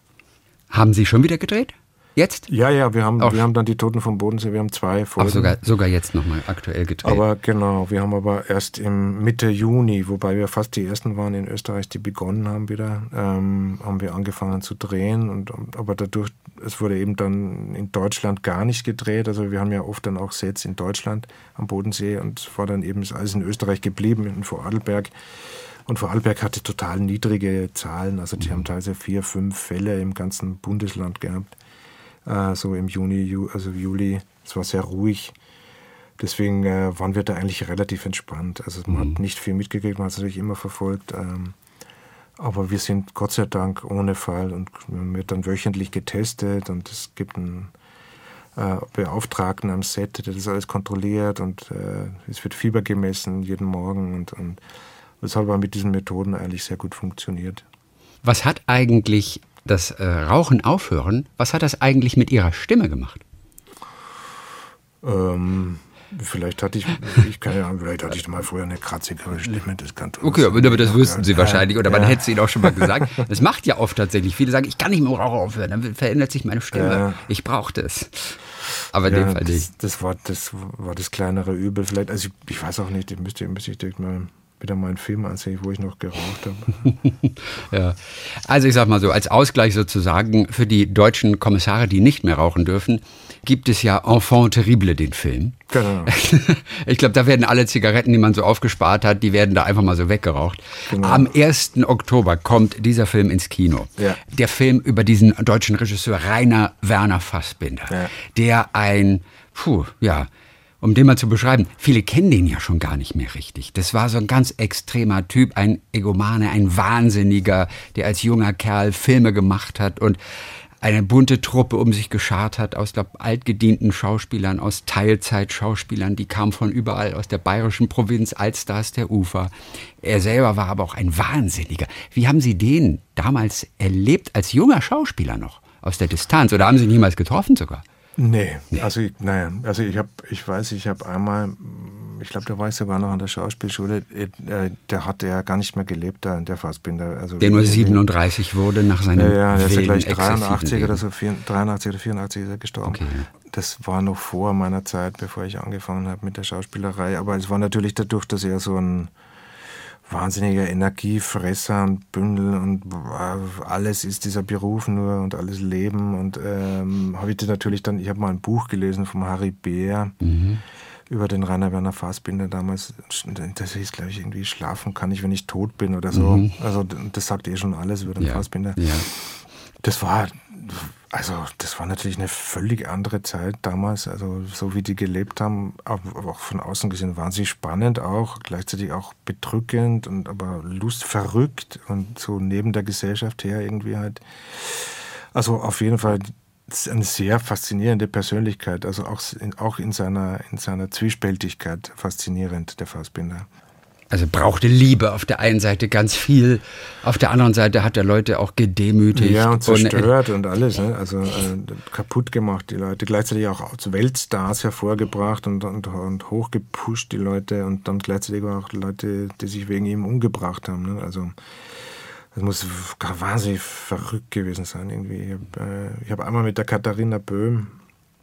Speaker 3: Haben Sie schon wieder gedreht? Jetzt?
Speaker 2: Ja, ja, wir haben, wir haben dann die Toten vom Bodensee, wir haben zwei
Speaker 3: Folgen. Auch sogar, sogar jetzt nochmal aktuell gedreht.
Speaker 2: Aber genau, wir haben aber erst im Mitte Juni, wobei wir fast die ersten waren in Österreich, die begonnen haben wieder, ähm, haben wir angefangen zu drehen. Und, aber dadurch, es wurde eben dann in Deutschland gar nicht gedreht. Also wir haben ja oft dann auch Sets in Deutschland am Bodensee und es war dann eben alles in Österreich geblieben, in Vorarlberg. Und Vorarlberg hatte total niedrige Zahlen, also die mhm. haben teilweise vier, fünf Fälle im ganzen Bundesland gehabt äh, so im Juni, Ju, also Juli. Es war sehr ruhig. Deswegen äh, waren wir da eigentlich relativ entspannt. Also man
Speaker 3: Mhm.
Speaker 2: hat nicht viel mitgekriegt, man hat es natürlich immer verfolgt. Ähm, aber wir sind Gott sei Dank ohne Fall und wird dann wöchentlich getestet und es gibt einen äh, Beauftragten am Set, der das alles kontrolliert und äh, es wird Fieber gemessen jeden Morgen und, und das hat aber mit diesen Methoden eigentlich sehr gut funktioniert.
Speaker 3: Was hat eigentlich das äh, Rauchen aufhören, was hat das eigentlich mit Ihrer Stimme gemacht?
Speaker 2: Ähm, vielleicht hatte ich, ich kann ja, vielleicht hatte ich mal vorher eine kratzigere Stimme, das kann
Speaker 3: Okay, aber, das wüssten Sie wahrscheinlich oder man
Speaker 2: ja.
Speaker 3: hätte es Ihnen auch schon mal gesagt. Das macht ja oft tatsächlich. Viele sagen, ich kann nicht mit dem Rauchen aufhören, dann verändert sich meine Stimme.
Speaker 2: Ja.
Speaker 3: Ich brauche das. Aber in dem
Speaker 2: Ja,
Speaker 3: Fall nicht.
Speaker 2: das, das, war, das war das kleinere Übel. Vielleicht, also ich, ich weiß auch nicht, ich müsste, müsste ich direkt mal wieder mal einen Film ansehen, wo ich noch geraucht habe.
Speaker 3: Ja. Also ich sag mal so, als Ausgleich sozusagen für die deutschen Kommissare, die nicht mehr rauchen dürfen, gibt es ja Enfant Terrible, den Film.
Speaker 2: Genau.
Speaker 3: Ich glaube, da werden alle Zigaretten, die man so aufgespart hat, die werden da einfach mal so weggeraucht.
Speaker 2: Genau.
Speaker 3: Am 1. Oktober kommt dieser Film ins Kino.
Speaker 2: Ja.
Speaker 3: Der Film über diesen deutschen Regisseur Rainer Werner Fassbinder,
Speaker 2: Ja.
Speaker 3: der ein, puh, ja, um den mal zu beschreiben, viele kennen den ja schon gar nicht mehr richtig. Das war so ein ganz extremer Typ, ein Egomane, ein Wahnsinniger, der als junger Kerl Filme gemacht hat und eine bunte Truppe um sich geschart hat aus glaub, altgedienten Schauspielern, aus Teilzeitschauspielern, die kamen von überall aus der bayerischen Provinz, Altstars der Ufer. Er selber war aber auch ein Wahnsinniger. Wie haben Sie den damals erlebt als junger Schauspieler noch aus der Distanz? Oder haben Sie ihn niemals getroffen sogar?
Speaker 2: Nee, also ich, naja, also ich habe, ich weiß, ich habe einmal, ich glaube, da war ich sogar noch an der Schauspielschule, äh, der hatte ja gar nicht mehr gelebt, da, der Fassbinder. Also
Speaker 3: Der nur
Speaker 2: wie-
Speaker 3: 37 wurde nach seinem
Speaker 2: Ja, ja, der ist ja gleich
Speaker 3: exzessiven
Speaker 2: 83 oder so, 4 83 oder 84 ist er gestorben.
Speaker 3: Okay, ja.
Speaker 2: Das war noch vor meiner Zeit, bevor ich angefangen habe mit der Schauspielerei. Aber es war natürlich dadurch, dass er so ein wahnsinniger Energiefresser und Bündel und alles ist dieser Beruf nur und alles Leben. Und ähm, habe ich natürlich dann, ich habe mal ein Buch gelesen vom Harry Beer
Speaker 3: Mhm.
Speaker 2: über den Rainer Werner Fassbinder damals. Das hieß, glaube ich, irgendwie Schlafen kann ich, wenn ich tot bin oder so. Also das sagt eh schon alles über den
Speaker 3: Mhm. Ja,
Speaker 2: Fassbinder.
Speaker 3: ja.
Speaker 2: Das war, also das war natürlich eine völlig andere Zeit damals, also so wie die gelebt haben, aber auch von außen gesehen wahnsinnig spannend auch, gleichzeitig auch bedrückend und aber lust verrückt und so neben der Gesellschaft her irgendwie halt. Also auf jeden Fall eine sehr faszinierende Persönlichkeit, also auch in, auch in seiner in seiner Zwiespältigkeit faszinierend der Fassbinder.
Speaker 3: Also brauchte Liebe auf der einen Seite ganz viel, auf der anderen Seite hat er Leute auch gedemütigt.
Speaker 2: Ja, und zerstört und, alles. Ne? Also äh, kaputt gemacht, die Leute. Gleichzeitig auch als Weltstars hervorgebracht und, und, und hochgepusht, die Leute. Und dann gleichzeitig auch Leute, die sich wegen ihm umgebracht haben. Ne? Also das muss wahnsinnig verrückt gewesen sein. Irgendwie. Ich habe äh, hab einmal mit der Katharina Böhm,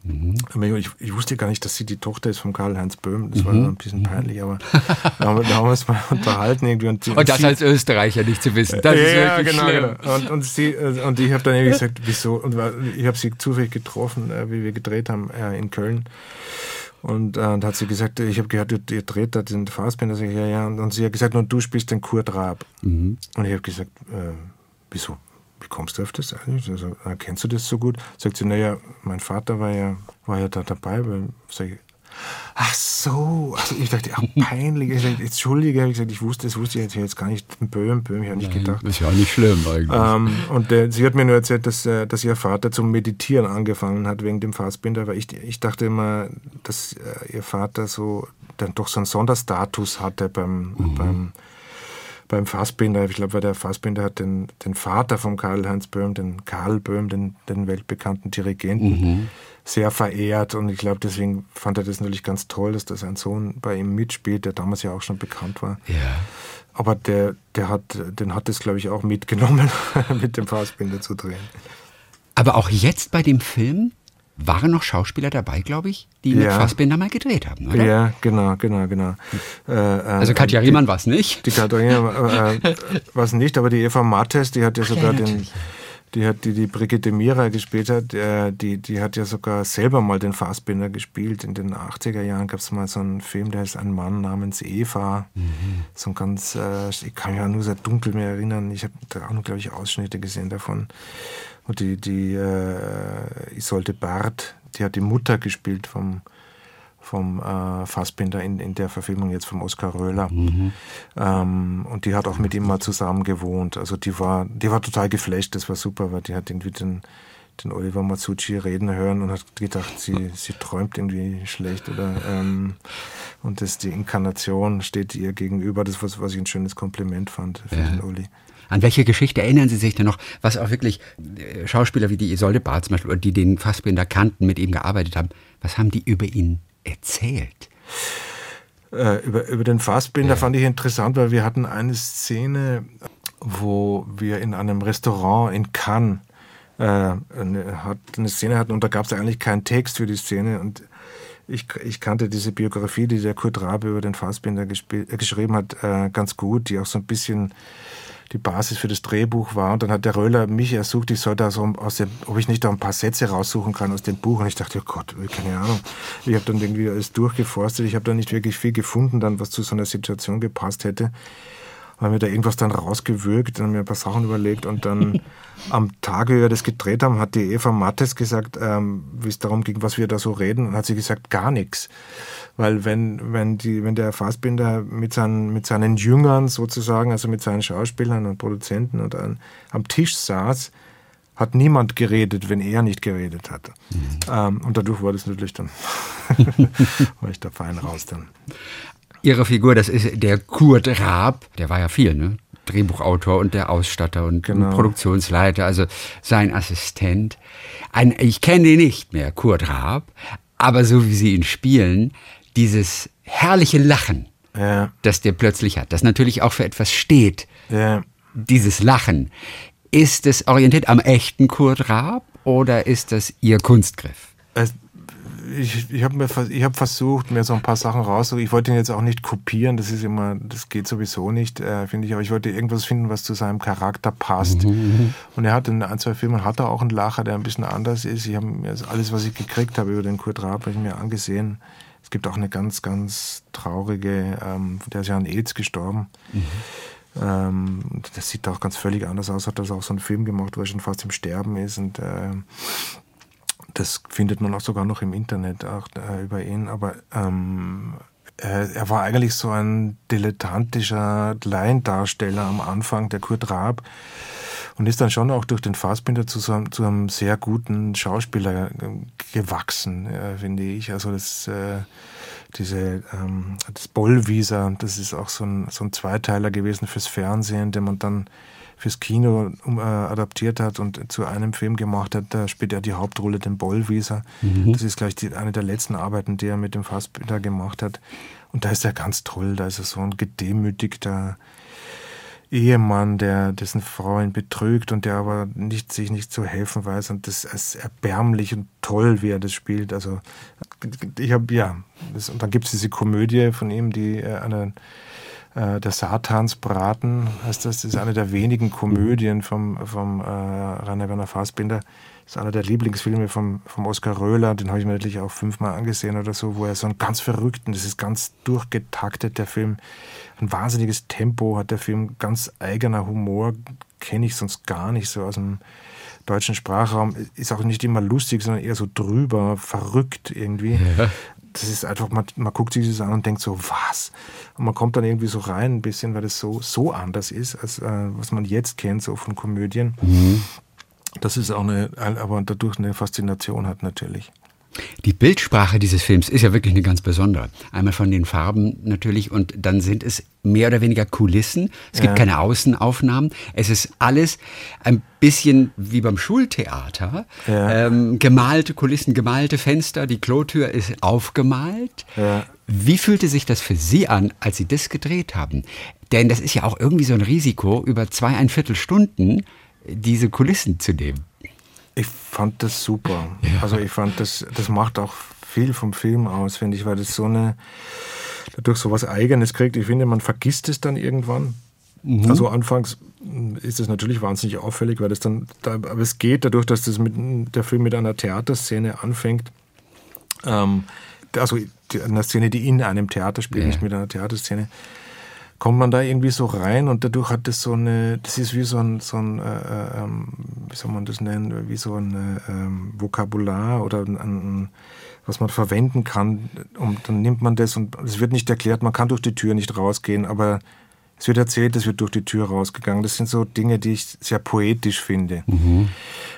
Speaker 2: ich, ich, wusste gar nicht, dass sie die Tochter ist von Karl-Heinz Böhm. Das war ein bisschen peinlich, aber da haben, wir, uns mal unterhalten. Irgendwie und,
Speaker 3: und das
Speaker 2: sie,
Speaker 3: als Österreicher nicht zu wissen. Das ist
Speaker 2: ja,
Speaker 3: wirklich
Speaker 2: genau,
Speaker 3: schlimm.
Speaker 2: genau. Und, und, sie, äh, und ich habe dann irgendwie gesagt, wieso? Und ich habe sie zufällig getroffen, äh, wie wir gedreht haben äh, in Köln. Und äh, da hat sie gesagt, ich habe gehört, ihr dreht da den Fassbinder. Sag ich, ja, ja. Und sie hat gesagt, und du spielst den Kurt Raab. Mhm. Und ich habe gesagt, äh, wieso? Wie kommst du auf das eigentlich? Also, kennst du das so gut? Sagt sie, naja, mein Vater war ja, war ja da dabei. Weil, sag ich, Ach so, also ich dachte, ach, peinlich. Ich dachte, Entschuldige, ich gesagt, ich wusste, das wusste ich jetzt gar nicht. Böhm, Böhm, ich habe nicht
Speaker 3: Nein,
Speaker 2: gedacht.
Speaker 3: Ist ja auch nicht schlimm eigentlich.
Speaker 2: Ähm, und äh, sie hat mir nur erzählt, dass, äh, dass ihr Vater zum Meditieren angefangen hat wegen dem Fassbinder, weil ich, ich dachte immer, dass äh, ihr Vater so dann doch so einen Sonderstatus hatte beim, mhm. beim, beim Fassbinder. Ich glaube, weil der Fassbinder hat den, den Vater von Karl-Heinz Böhm, den Karl Böhm, den, den weltbekannten Dirigenten, mhm. sehr verehrt. Und ich glaube, deswegen fand er das natürlich ganz toll, dass da sein Sohn bei ihm mitspielt, der damals ja auch schon bekannt war.
Speaker 3: Ja.
Speaker 2: Aber der, der hat, den hat es, glaube ich, auch mitgenommen, mit dem Fassbinder zu drehen.
Speaker 3: Aber auch jetzt bei dem Film waren noch Schauspieler dabei, glaube ich, die mit
Speaker 2: Ja.
Speaker 3: Fassbinder mal gedreht haben, oder?
Speaker 2: Ja, genau, genau, genau. Äh,
Speaker 3: Also Katja Riemann war es nicht.
Speaker 2: Die Katharina äh, war es nicht, aber die Eva Mattes, die hat ja sogar den, die hat, die die Brigitte Mira gespielt hat, äh, die, die hat ja sogar selber mal den Fassbinder gespielt. In den 80er Jahren gab es mal so einen Film, der ist ein Mann namens Eva. Mhm. So ein ganz, äh, ich kann mich ja nur sehr dunkel mehr erinnern. Ich habe da auch noch, glaube ich, Ausschnitte gesehen davon. Und die, die äh, Isolde Barth, die hat die Mutter gespielt vom vom äh, Fassbinder in, in der Verfilmung jetzt vom Oskar Röhler. Mhm. Ähm, und die hat auch mit ihm mal zusammen gewohnt. Also die war, die war total geflasht, das war super, weil die hat irgendwie den, den Oliver Matsucci reden hören und hat gedacht, sie, sie träumt irgendwie schlecht oder ähm, und das die Inkarnation steht ihr gegenüber. Das was, was ich ein schönes Kompliment fand für ja. den Oli.
Speaker 3: An welche Geschichte erinnern Sie sich denn noch, was auch wirklich äh, Schauspieler wie die Isolde Barth zum Beispiel, die den Fassbinder kannten, mit ihm gearbeitet haben, was haben die über ihn erzählt?
Speaker 2: Äh, über, über den Fassbinder ja. fand ich interessant, weil wir hatten eine Szene, wo wir in einem Restaurant in Cannes äh, eine, hat, eine Szene hatten und da gab es eigentlich keinen Text für die Szene und ich, ich kannte diese Biografie, die der Kurt Rabe über den Fassbinder äh, geschrieben hat, äh, ganz gut, die auch so ein bisschen die Basis für das Drehbuch war. Und dann hat der Röhler mich ersucht, ich soll da so aus dem, ob ich nicht da ein paar Sätze raussuchen kann aus dem Buch. Und ich dachte, oh Gott, keine Ahnung. Ich habe dann irgendwie alles durchgeforstet. Ich habe da nicht wirklich viel gefunden, dann was zu so einer Situation gepasst hätte haben wir da irgendwas dann rausgewürgt, dann haben wir ein paar Sachen überlegt und dann am Tag, wie wir das gedreht haben, hat die Eva Mattes gesagt, ähm, wie es darum ging, was wir da so reden, und hat sie gesagt, gar nichts. Weil wenn, wenn, die, wenn der Fassbinder mit seinen, mit seinen Jüngern sozusagen, also mit seinen Schauspielern und Produzenten und an, am Tisch saß, hat niemand geredet, wenn er nicht geredet hat. Mhm. Ähm, und dadurch war das natürlich dann, war ich da fein raus dann.
Speaker 3: Ihre Figur, das ist der Kurt Raab, der war ja viel, ne? Drehbuchautor und der Ausstatter und genau. Produktionsleiter, also sein Assistent. Ein, ich kenne ihn nicht mehr, Kurt Raab, aber so wie sie ihn spielen, dieses herrliche Lachen, ja. das der plötzlich hat, das natürlich auch für etwas steht. Ja. Dieses Lachen. Ist es orientiert am echten Kurt Raab oder ist das Ihr Kunstgriff?
Speaker 2: Ich, ich habe hab versucht, mir so ein paar Sachen rauszuholen. Ich wollte ihn jetzt auch nicht kopieren, das ist immer, das geht sowieso nicht, äh, finde ich, aber ich wollte irgendwas finden, was zu seinem Charakter passt. Mhm. mhm. Und er hat in ein, zwei Filmen hat er auch einen Lacher, der ein bisschen anders ist. Ich habe mir alles, was ich gekriegt habe über den Kurt Raab, habe ich mir angesehen. Es gibt auch eine ganz, ganz traurige, ähm, der ist ja an AIDS gestorben. Mhm. Ähm, das sieht auch ganz völlig anders aus. Hat das auch so einen Film gemacht, wo er schon fast im Sterben ist und äh, das findet man auch sogar noch im Internet auch, äh, über ihn. Aber ähm, er, er, war eigentlich so ein dilettantischer Laiendarsteller am Anfang, der Kurt Raab. Und ist dann schon auch durch den Fassbinder zu, einem, zu einem sehr guten Schauspieler äh, gewachsen, äh, finde ich. Also das, äh, diese, ähm, das Bollwieser, das ist auch so ein, so ein Zweiteiler gewesen fürs Fernsehen, den man dann fürs Kino um, äh, adaptiert hat und zu einem Film gemacht hat. Da spielt er die Hauptrolle, den Bollwieser. Mhm. Das ist gleich die, eine der letzten Arbeiten, die er mit dem Fassbinder gemacht hat. Und da ist er ganz toll. Da ist er so ein gedemütigter Ehemann, der dessen Frau ihn betrügt und der aber nicht, sich nicht zu helfen weiß. Und das ist erbärmlich und toll, wie er das spielt. Also ich habe, ja, das, und dann gibt es diese Komödie von ihm, die äh, eine äh, der Satansbraten heißt das. Das ist eine der wenigen Komödien vom, vom äh, Rainer Werner Fassbinder. Das ist einer der Lieblingsfilme vom, vom Oskar Röhler. Den habe ich mir natürlich auch fünfmal angesehen oder so, wo er so einen ganz verrückten, das ist ganz durchgetaktet, der Film. Ein wahnsinniges Tempo hat der Film, ganz eigener Humor, kenne ich sonst gar nicht so aus dem deutschen Sprachraum. Ist auch nicht immer lustig, sondern eher so drüber, verrückt irgendwie. Ja das ist einfach, man, man guckt sich das an und denkt so, was? Und man kommt dann irgendwie so rein ein bisschen, weil das so, so anders ist, als äh, was man jetzt kennt, so von Komödien. Mhm. Das ist auch eine, aber dadurch eine Faszination hat natürlich.
Speaker 3: Die Bildsprache dieses Films ist ja wirklich eine ganz besondere. Einmal von den Farben natürlich und dann sind es mehr oder weniger Kulissen. Es gibt ja. keine Außenaufnahmen. Es ist alles ein bisschen wie beim Schultheater. Ja. Ähm, gemalte Kulissen, gemalte Fenster, die Klotür ist aufgemalt. Ja. Wie fühlte sich das für Sie an, als Sie das gedreht haben? Denn das ist ja auch irgendwie so ein Risiko, über zweieinviertel Stunden diese Kulissen zu nehmen.
Speaker 2: Ich fand das super. Ja. Also ich fand das, das macht auch viel vom Film aus, finde ich, weil das so eine, dadurch so was Eigenes kriegt. Ich finde, man vergisst es dann irgendwann. Mhm. Also anfangs ist es natürlich wahnsinnig auffällig, weil das dann, da, aber es geht dadurch, dass das mit, der Film mit einer Theaterszene anfängt, ähm, also einer Szene, die in einem Theater spielt, ja. nicht mit einer Theaterszene, kommt man da irgendwie so rein und dadurch hat das so eine, das ist wie so ein, so ein äh, äh, ähm, wie soll man das nennen, wie so ein äh, ähm, Vokabular oder ein, ein, was man verwenden kann. Und dann nimmt man das und es wird nicht erklärt, man kann durch die Tür nicht rausgehen, aber es wird erzählt, es wird durch die Tür rausgegangen. Das sind so Dinge, die ich sehr poetisch finde. Mhm.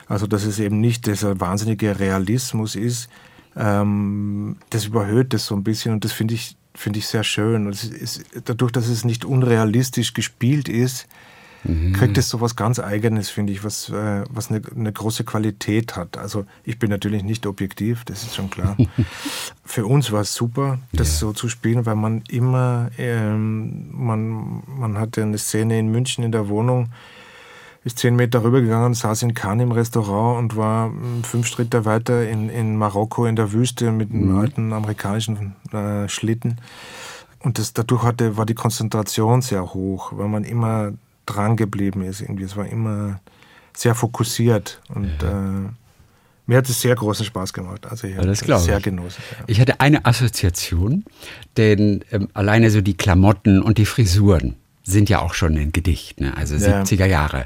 Speaker 2: Also, dass es eben nicht dieser wahnsinnige Realismus ist, ähm, das überhöht das so ein bisschen und das finde ich, finde ich sehr schön. Und ist, dadurch, dass es nicht unrealistisch gespielt ist, mhm. kriegt es so was ganz Eigenes, finde ich, was, äh, was eine, eine, große Qualität hat. Also ich bin natürlich nicht objektiv, das ist schon klar. Für uns war es super, das ja. so zu spielen, weil man immer, ähm, man, man hatte eine Szene in München in der Wohnung, ist zehn Meter rübergegangen, saß in Cannes im Restaurant und war hm, fünf Schritte weiter in, in Marokko in der Wüste mit einem mhm. alten amerikanischen äh, Schlitten. Und das, dadurch hatte, war die Konzentration sehr hoch, weil man immer dran geblieben ist. Irgendwie. Es war immer sehr fokussiert und ja. äh, mir hat es sehr großen Spaß gemacht. Also ich habe es sehr ich. genossen.
Speaker 3: Ja. Ich hatte eine Assoziation, denn ähm, alleine so die Klamotten und die Frisuren sind ja auch schon ein Gedicht, ne? also ja. 70er Jahre.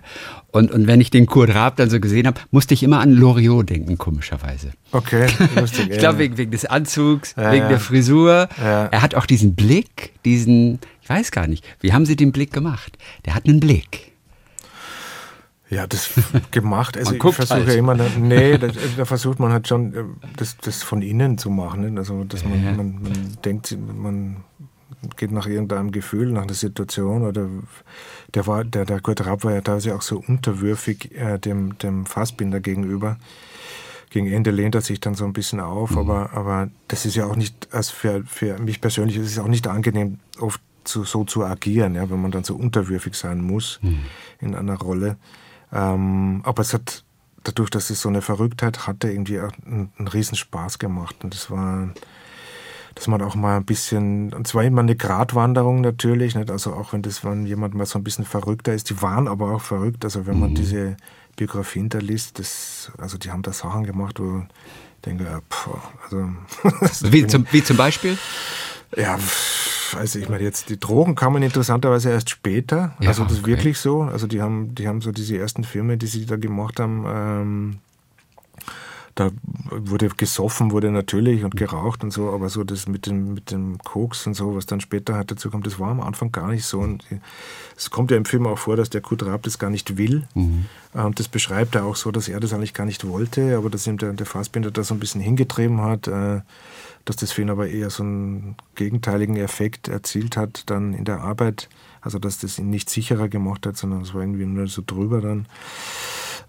Speaker 3: Und, und wenn ich den Kurt Raab dann so gesehen habe, musste ich immer an Loriot denken, komischerweise.
Speaker 2: Okay, lustig.
Speaker 3: ich glaube, wegen, wegen des Anzugs, ja, wegen ja. der Frisur. Er hat auch diesen Blick, diesen, ich weiß gar nicht, wie haben Sie den Blick gemacht? Der hat einen Blick.
Speaker 2: Ja, das gemacht. Also ich versuche halt. ja immer, nee, da, da, versucht man halt schon, äh, das, das von innen zu machen. Ne? Also, dass man, man, man denkt, man geht nach irgendeinem Gefühl, nach einer Situation oder der war, der, der Kurt Rapp war ja teilweise auch so unterwürfig äh, dem, dem Fassbinder gegenüber. Gegen Ende lehnt er sich dann so ein bisschen auf, mhm. aber, aber das ist ja auch nicht, also für, für mich persönlich ist es auch nicht angenehm, oft zu, so zu agieren, ja, wenn man dann so unterwürfig sein muss mhm. in einer Rolle. Ähm, aber es hat dadurch, dass es so eine Verrücktheit hatte, irgendwie einen, einen riesen Spaß gemacht und das war dass man auch mal ein bisschen, und zwar immer eine Gratwanderung natürlich, nicht? also auch wenn das wenn jemand mal so ein bisschen verrückter ist, die waren aber auch verrückt, also wenn man mhm. diese Biografie hinterliest, das, also die haben da Sachen gemacht, wo ich denke, ja, pff,
Speaker 3: also wie, zum, wie zum Beispiel?
Speaker 2: Ja, also ich meine jetzt, die Drogen kamen interessanterweise erst später, ja, also das ist okay. wirklich so, also die haben, die haben so diese ersten Filme, die sie da gemacht haben, ähm, da wurde gesoffen, wurde natürlich und geraucht und so, aber so das mit dem, mit dem Koks und so, was dann später halt dazu kommt, das war am Anfang gar nicht so. Und es kommt ja im Film auch vor, dass der Kurt Raab das gar nicht will. Mhm. Und das beschreibt er auch so, dass er das eigentlich gar nicht wollte, aber dass ihm der, der Fassbinder da so ein bisschen hingetrieben hat, äh, dass das für ihn aber eher so einen gegenteiligen Effekt erzielt hat dann in der Arbeit. Also dass das ihn nicht sicherer gemacht hat, sondern es war irgendwie nur so drüber dann.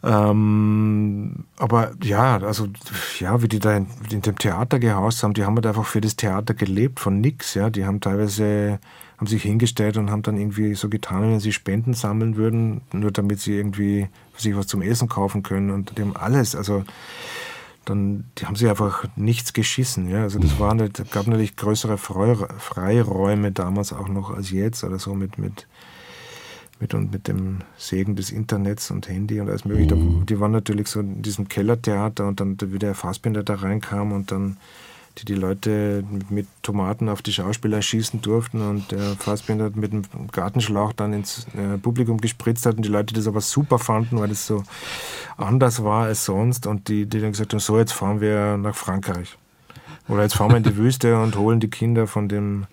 Speaker 2: Ähm, aber ja, also ja, wie die da in, in, dem Theater gehaust haben, die haben halt einfach für das Theater gelebt, von nix, ja. Die haben teilweise, haben sich hingestellt und haben dann irgendwie so getan, wenn sie Spenden sammeln würden, nur damit sie irgendwie sich was zum Essen kaufen können und dem alles, also dann, die haben sich einfach nichts geschissen, ja. Also das waren, gab natürlich größere Freiräume damals auch noch als jetzt oder so mit, mit mit, und mit dem Segen des Internets und Handy und alles mögliche. Mhm. Die waren natürlich so in diesem Kellertheater und dann, wie der Fassbinder da reinkam und dann die, die Leute mit Tomaten auf die Schauspieler schießen durften und der Fassbinder mit dem Gartenschlauch dann ins äh, Publikum gespritzt hat und die Leute das aber super fanden, weil das so anders war als sonst und die, die dann gesagt haben, so jetzt fahren wir nach Frankreich. Oder jetzt fahren wir in die Wüste und holen die Kinder von dem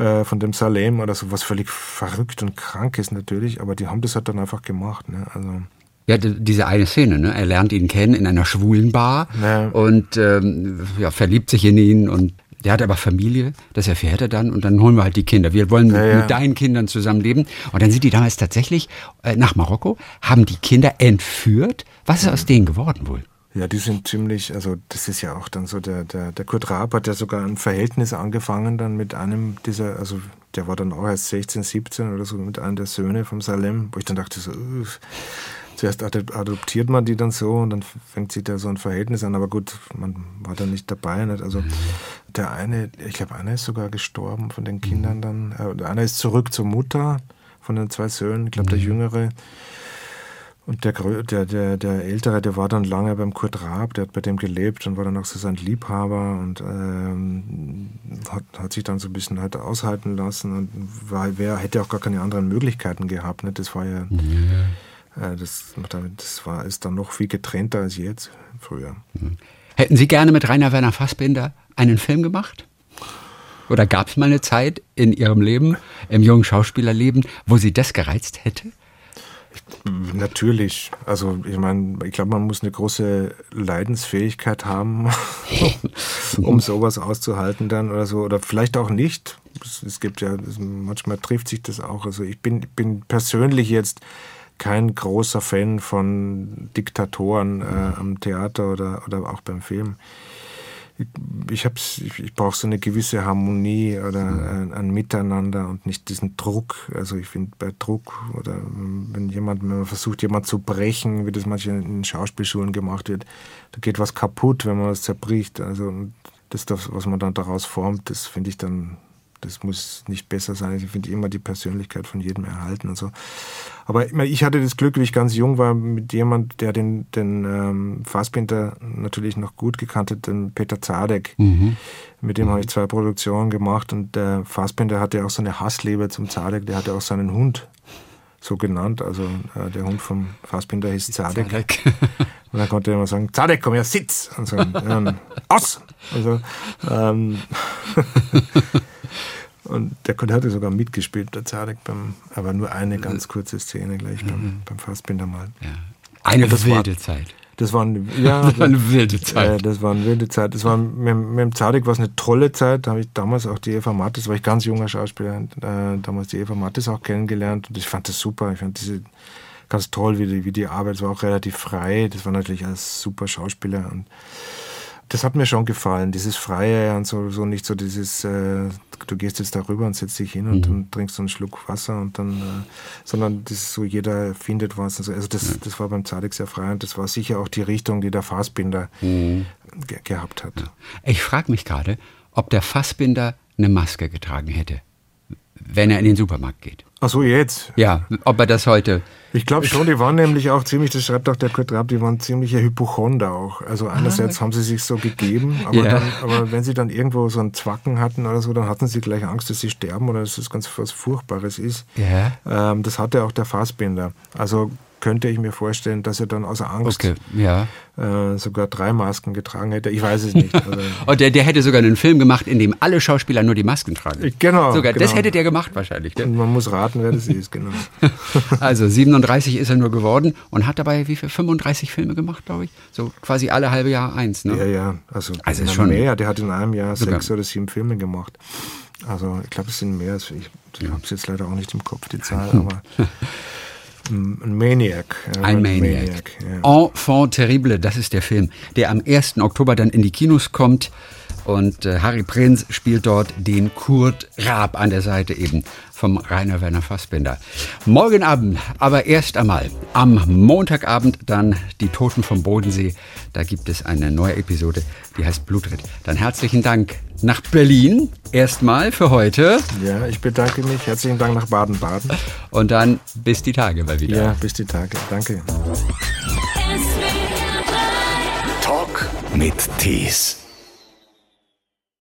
Speaker 2: äh, von dem Salem oder so, was völlig verrückt und krank ist natürlich, aber die haben das halt dann einfach gemacht. Ne? Also,
Speaker 3: ja, diese eine Szene, ne? Er lernt ihn kennen in einer schwulen Bar ja. und ähm, ja, verliebt sich in ihn und der hat aber Familie, das erfährt er dann und dann holen wir halt die Kinder. Wir wollen ja, mit, ja. mit, deinen Kindern zusammenleben. Und dann sind die damals tatsächlich äh, nach Marokko, haben die Kinder entführt. Was ist aus denen geworden wohl?
Speaker 2: Ja, die sind ziemlich, also das ist ja auch dann so, der, der, der Kurt Raab hat ja sogar ein Verhältnis angefangen dann mit einem dieser, also der war dann auch erst 16, 17 oder so, mit einem der Söhne vom Salem, wo ich dann dachte so, uh, zuerst adoptiert man die dann so und dann fängt sich da so ein Verhältnis an, aber gut, man war da nicht dabei. Nicht? Also der eine, ich glaube, einer ist sogar gestorben von den Kindern dann, äh, einer ist zurück zur Mutter, von den zwei Söhnen. Ich glaube, der Jüngere und der, der, der, der Ältere, der war dann lange beim Kurt Raab, der hat bei dem gelebt und war dann auch so sein Liebhaber und ähm, hat, hat sich dann so ein bisschen halt aushalten lassen und war, wer hätte auch gar keine anderen Möglichkeiten gehabt. Ne? Das war ja, ja. Äh, das, das war, ist dann noch viel getrennter als jetzt, früher.
Speaker 3: Hätten Sie gerne mit Rainer Werner Fassbinder einen Film gemacht? Oder gab es mal eine Zeit in Ihrem Leben, im jungen Schauspielerleben, wo Sie das gereizt hätte?
Speaker 2: Natürlich. Also ich meine, ich glaube, man muss eine große Leidensfähigkeit haben, um sowas auszuhalten dann oder so. Oder vielleicht auch nicht. Es, gibt ja, manchmal trifft sich das auch. Also ich bin, bin persönlich jetzt kein großer Fan von Diktatoren äh, am Theater oder, oder auch beim Film ich, hab's, ich, ich brauche so eine gewisse Harmonie oder ein, ein, Miteinander und nicht diesen Druck. Also ich finde bei Druck oder wenn jemand, wenn man versucht, jemand zu brechen, wie das manchmal in Schauspielschulen gemacht wird, da geht was kaputt, wenn man was zerbricht. Also das, was man dann daraus formt, das finde ich dann das muss nicht besser sein. Ich finde immer die Persönlichkeit von jedem erhalten und so. Aber ich hatte das Glück, wie ich ganz jung war, mit jemand, der den, den ähm, Fassbinder natürlich noch gut gekannt hat, den Peter Zadek. Mhm. Mit dem mhm. habe ich zwei Produktionen gemacht und der Fassbinder hatte auch so eine Hassliebe zum Zadek. Der hatte auch seinen Hund so genannt. Also äh, der Hund vom Fassbinder hieß Zadek. Zadek. und dann konnte er immer sagen, Zadek, komm her, sitz! Und so, ja, aus! Also, ähm, Und der hatte sogar mitgespielt, der Zadek, beim, aber nur eine ganz kurze Szene gleich beim, mhm. beim Fassbinder mal. Ja.
Speaker 3: Eine wilde war, Zeit.
Speaker 2: Das war, eine, ja,
Speaker 3: das war eine wilde Zeit.
Speaker 2: Äh, das war eine wilde Zeit. Das war, mit, mit dem Zadek war es eine tolle Zeit. Da habe ich damals auch die Eva Mattes, war ich ganz junger Schauspieler, äh, damals die Eva Mattes auch kennengelernt. Und ich fand das super. Ich fand diese ganz toll, wie die, wie die Arbeit, es war auch relativ frei. Das war natürlich als super Schauspieler. Und das hat mir schon gefallen, dieses Freie und so, so nicht so dieses, äh, du gehst jetzt darüber und setzt dich hin und, mhm. und trinkst so einen Schluck Wasser und dann, äh, sondern das ist so, jeder findet was. Also, also das, ja. das war beim Zadek sehr frei und das war sicher auch die Richtung, die der Fassbinder mhm. ge gehabt hat.
Speaker 3: Ich frage mich gerade, ob der Fassbinder eine Maske getragen hätte, wenn er in den Supermarkt geht.
Speaker 2: Ach so, jetzt?
Speaker 3: Ja, ob er das heute.
Speaker 2: Ich glaube schon, die waren nämlich auch ziemlich, das schreibt auch der Kurt Raab, die waren ziemliche Hypochonder auch. Also ah, einerseits ah, haben sie sich so gegeben, aber, ja. dann, aber wenn sie dann irgendwo so einen Zwacken hatten oder so, dann hatten sie gleich Angst, dass sie sterben oder dass das ganz was Furchtbares ist. Ja. Ähm, das hatte auch der Fassbinder. Also könnte ich mir vorstellen, dass er dann außer Angst okay, ja. äh, sogar drei Masken getragen hätte. Ich weiß es nicht.
Speaker 3: Also Und der, der, hätte sogar einen Film gemacht, in dem alle Schauspieler nur die Masken tragen.
Speaker 2: Genau.
Speaker 3: Sogar
Speaker 2: genau.
Speaker 3: das hätte der gemacht wahrscheinlich.
Speaker 2: Und man muss raten, wer das ist, genau.
Speaker 3: also 37 ist er nur geworden und hat dabei wie viel 35 Filme gemacht, glaube ich. So quasi alle halbe Jahr eins. Ne?
Speaker 2: Ja, ja. Also, also schon mehr. Der hat in einem Jahr sogar. sechs oder sieben Filme gemacht. Also ich glaube, es sind mehr. Ich, ich habe es jetzt leider auch nicht im Kopf, die Zahl, aber ein Maniac.
Speaker 3: Ein Maniac. Maniac ja. Enfant terrible, das ist der Film, der am 1. Oktober dann in die Kinos kommt. Und äh, Harry Prinz spielt dort den Kurt Raab an der Seite eben vom Rainer Werner Fassbinder. Morgen Abend, aber erst einmal am Montagabend dann die Toten vom Bodensee. Da gibt es eine neue Episode, die heißt Blutritt. Dann herzlichen Dank nach Berlin erstmal für heute.
Speaker 2: Ja, ich bedanke mich. Herzlichen Dank nach Baden-Baden.
Speaker 3: Und dann bis die Tage mal wieder.
Speaker 2: Ja, bis die Tage. Danke.
Speaker 1: Talk mit Tees.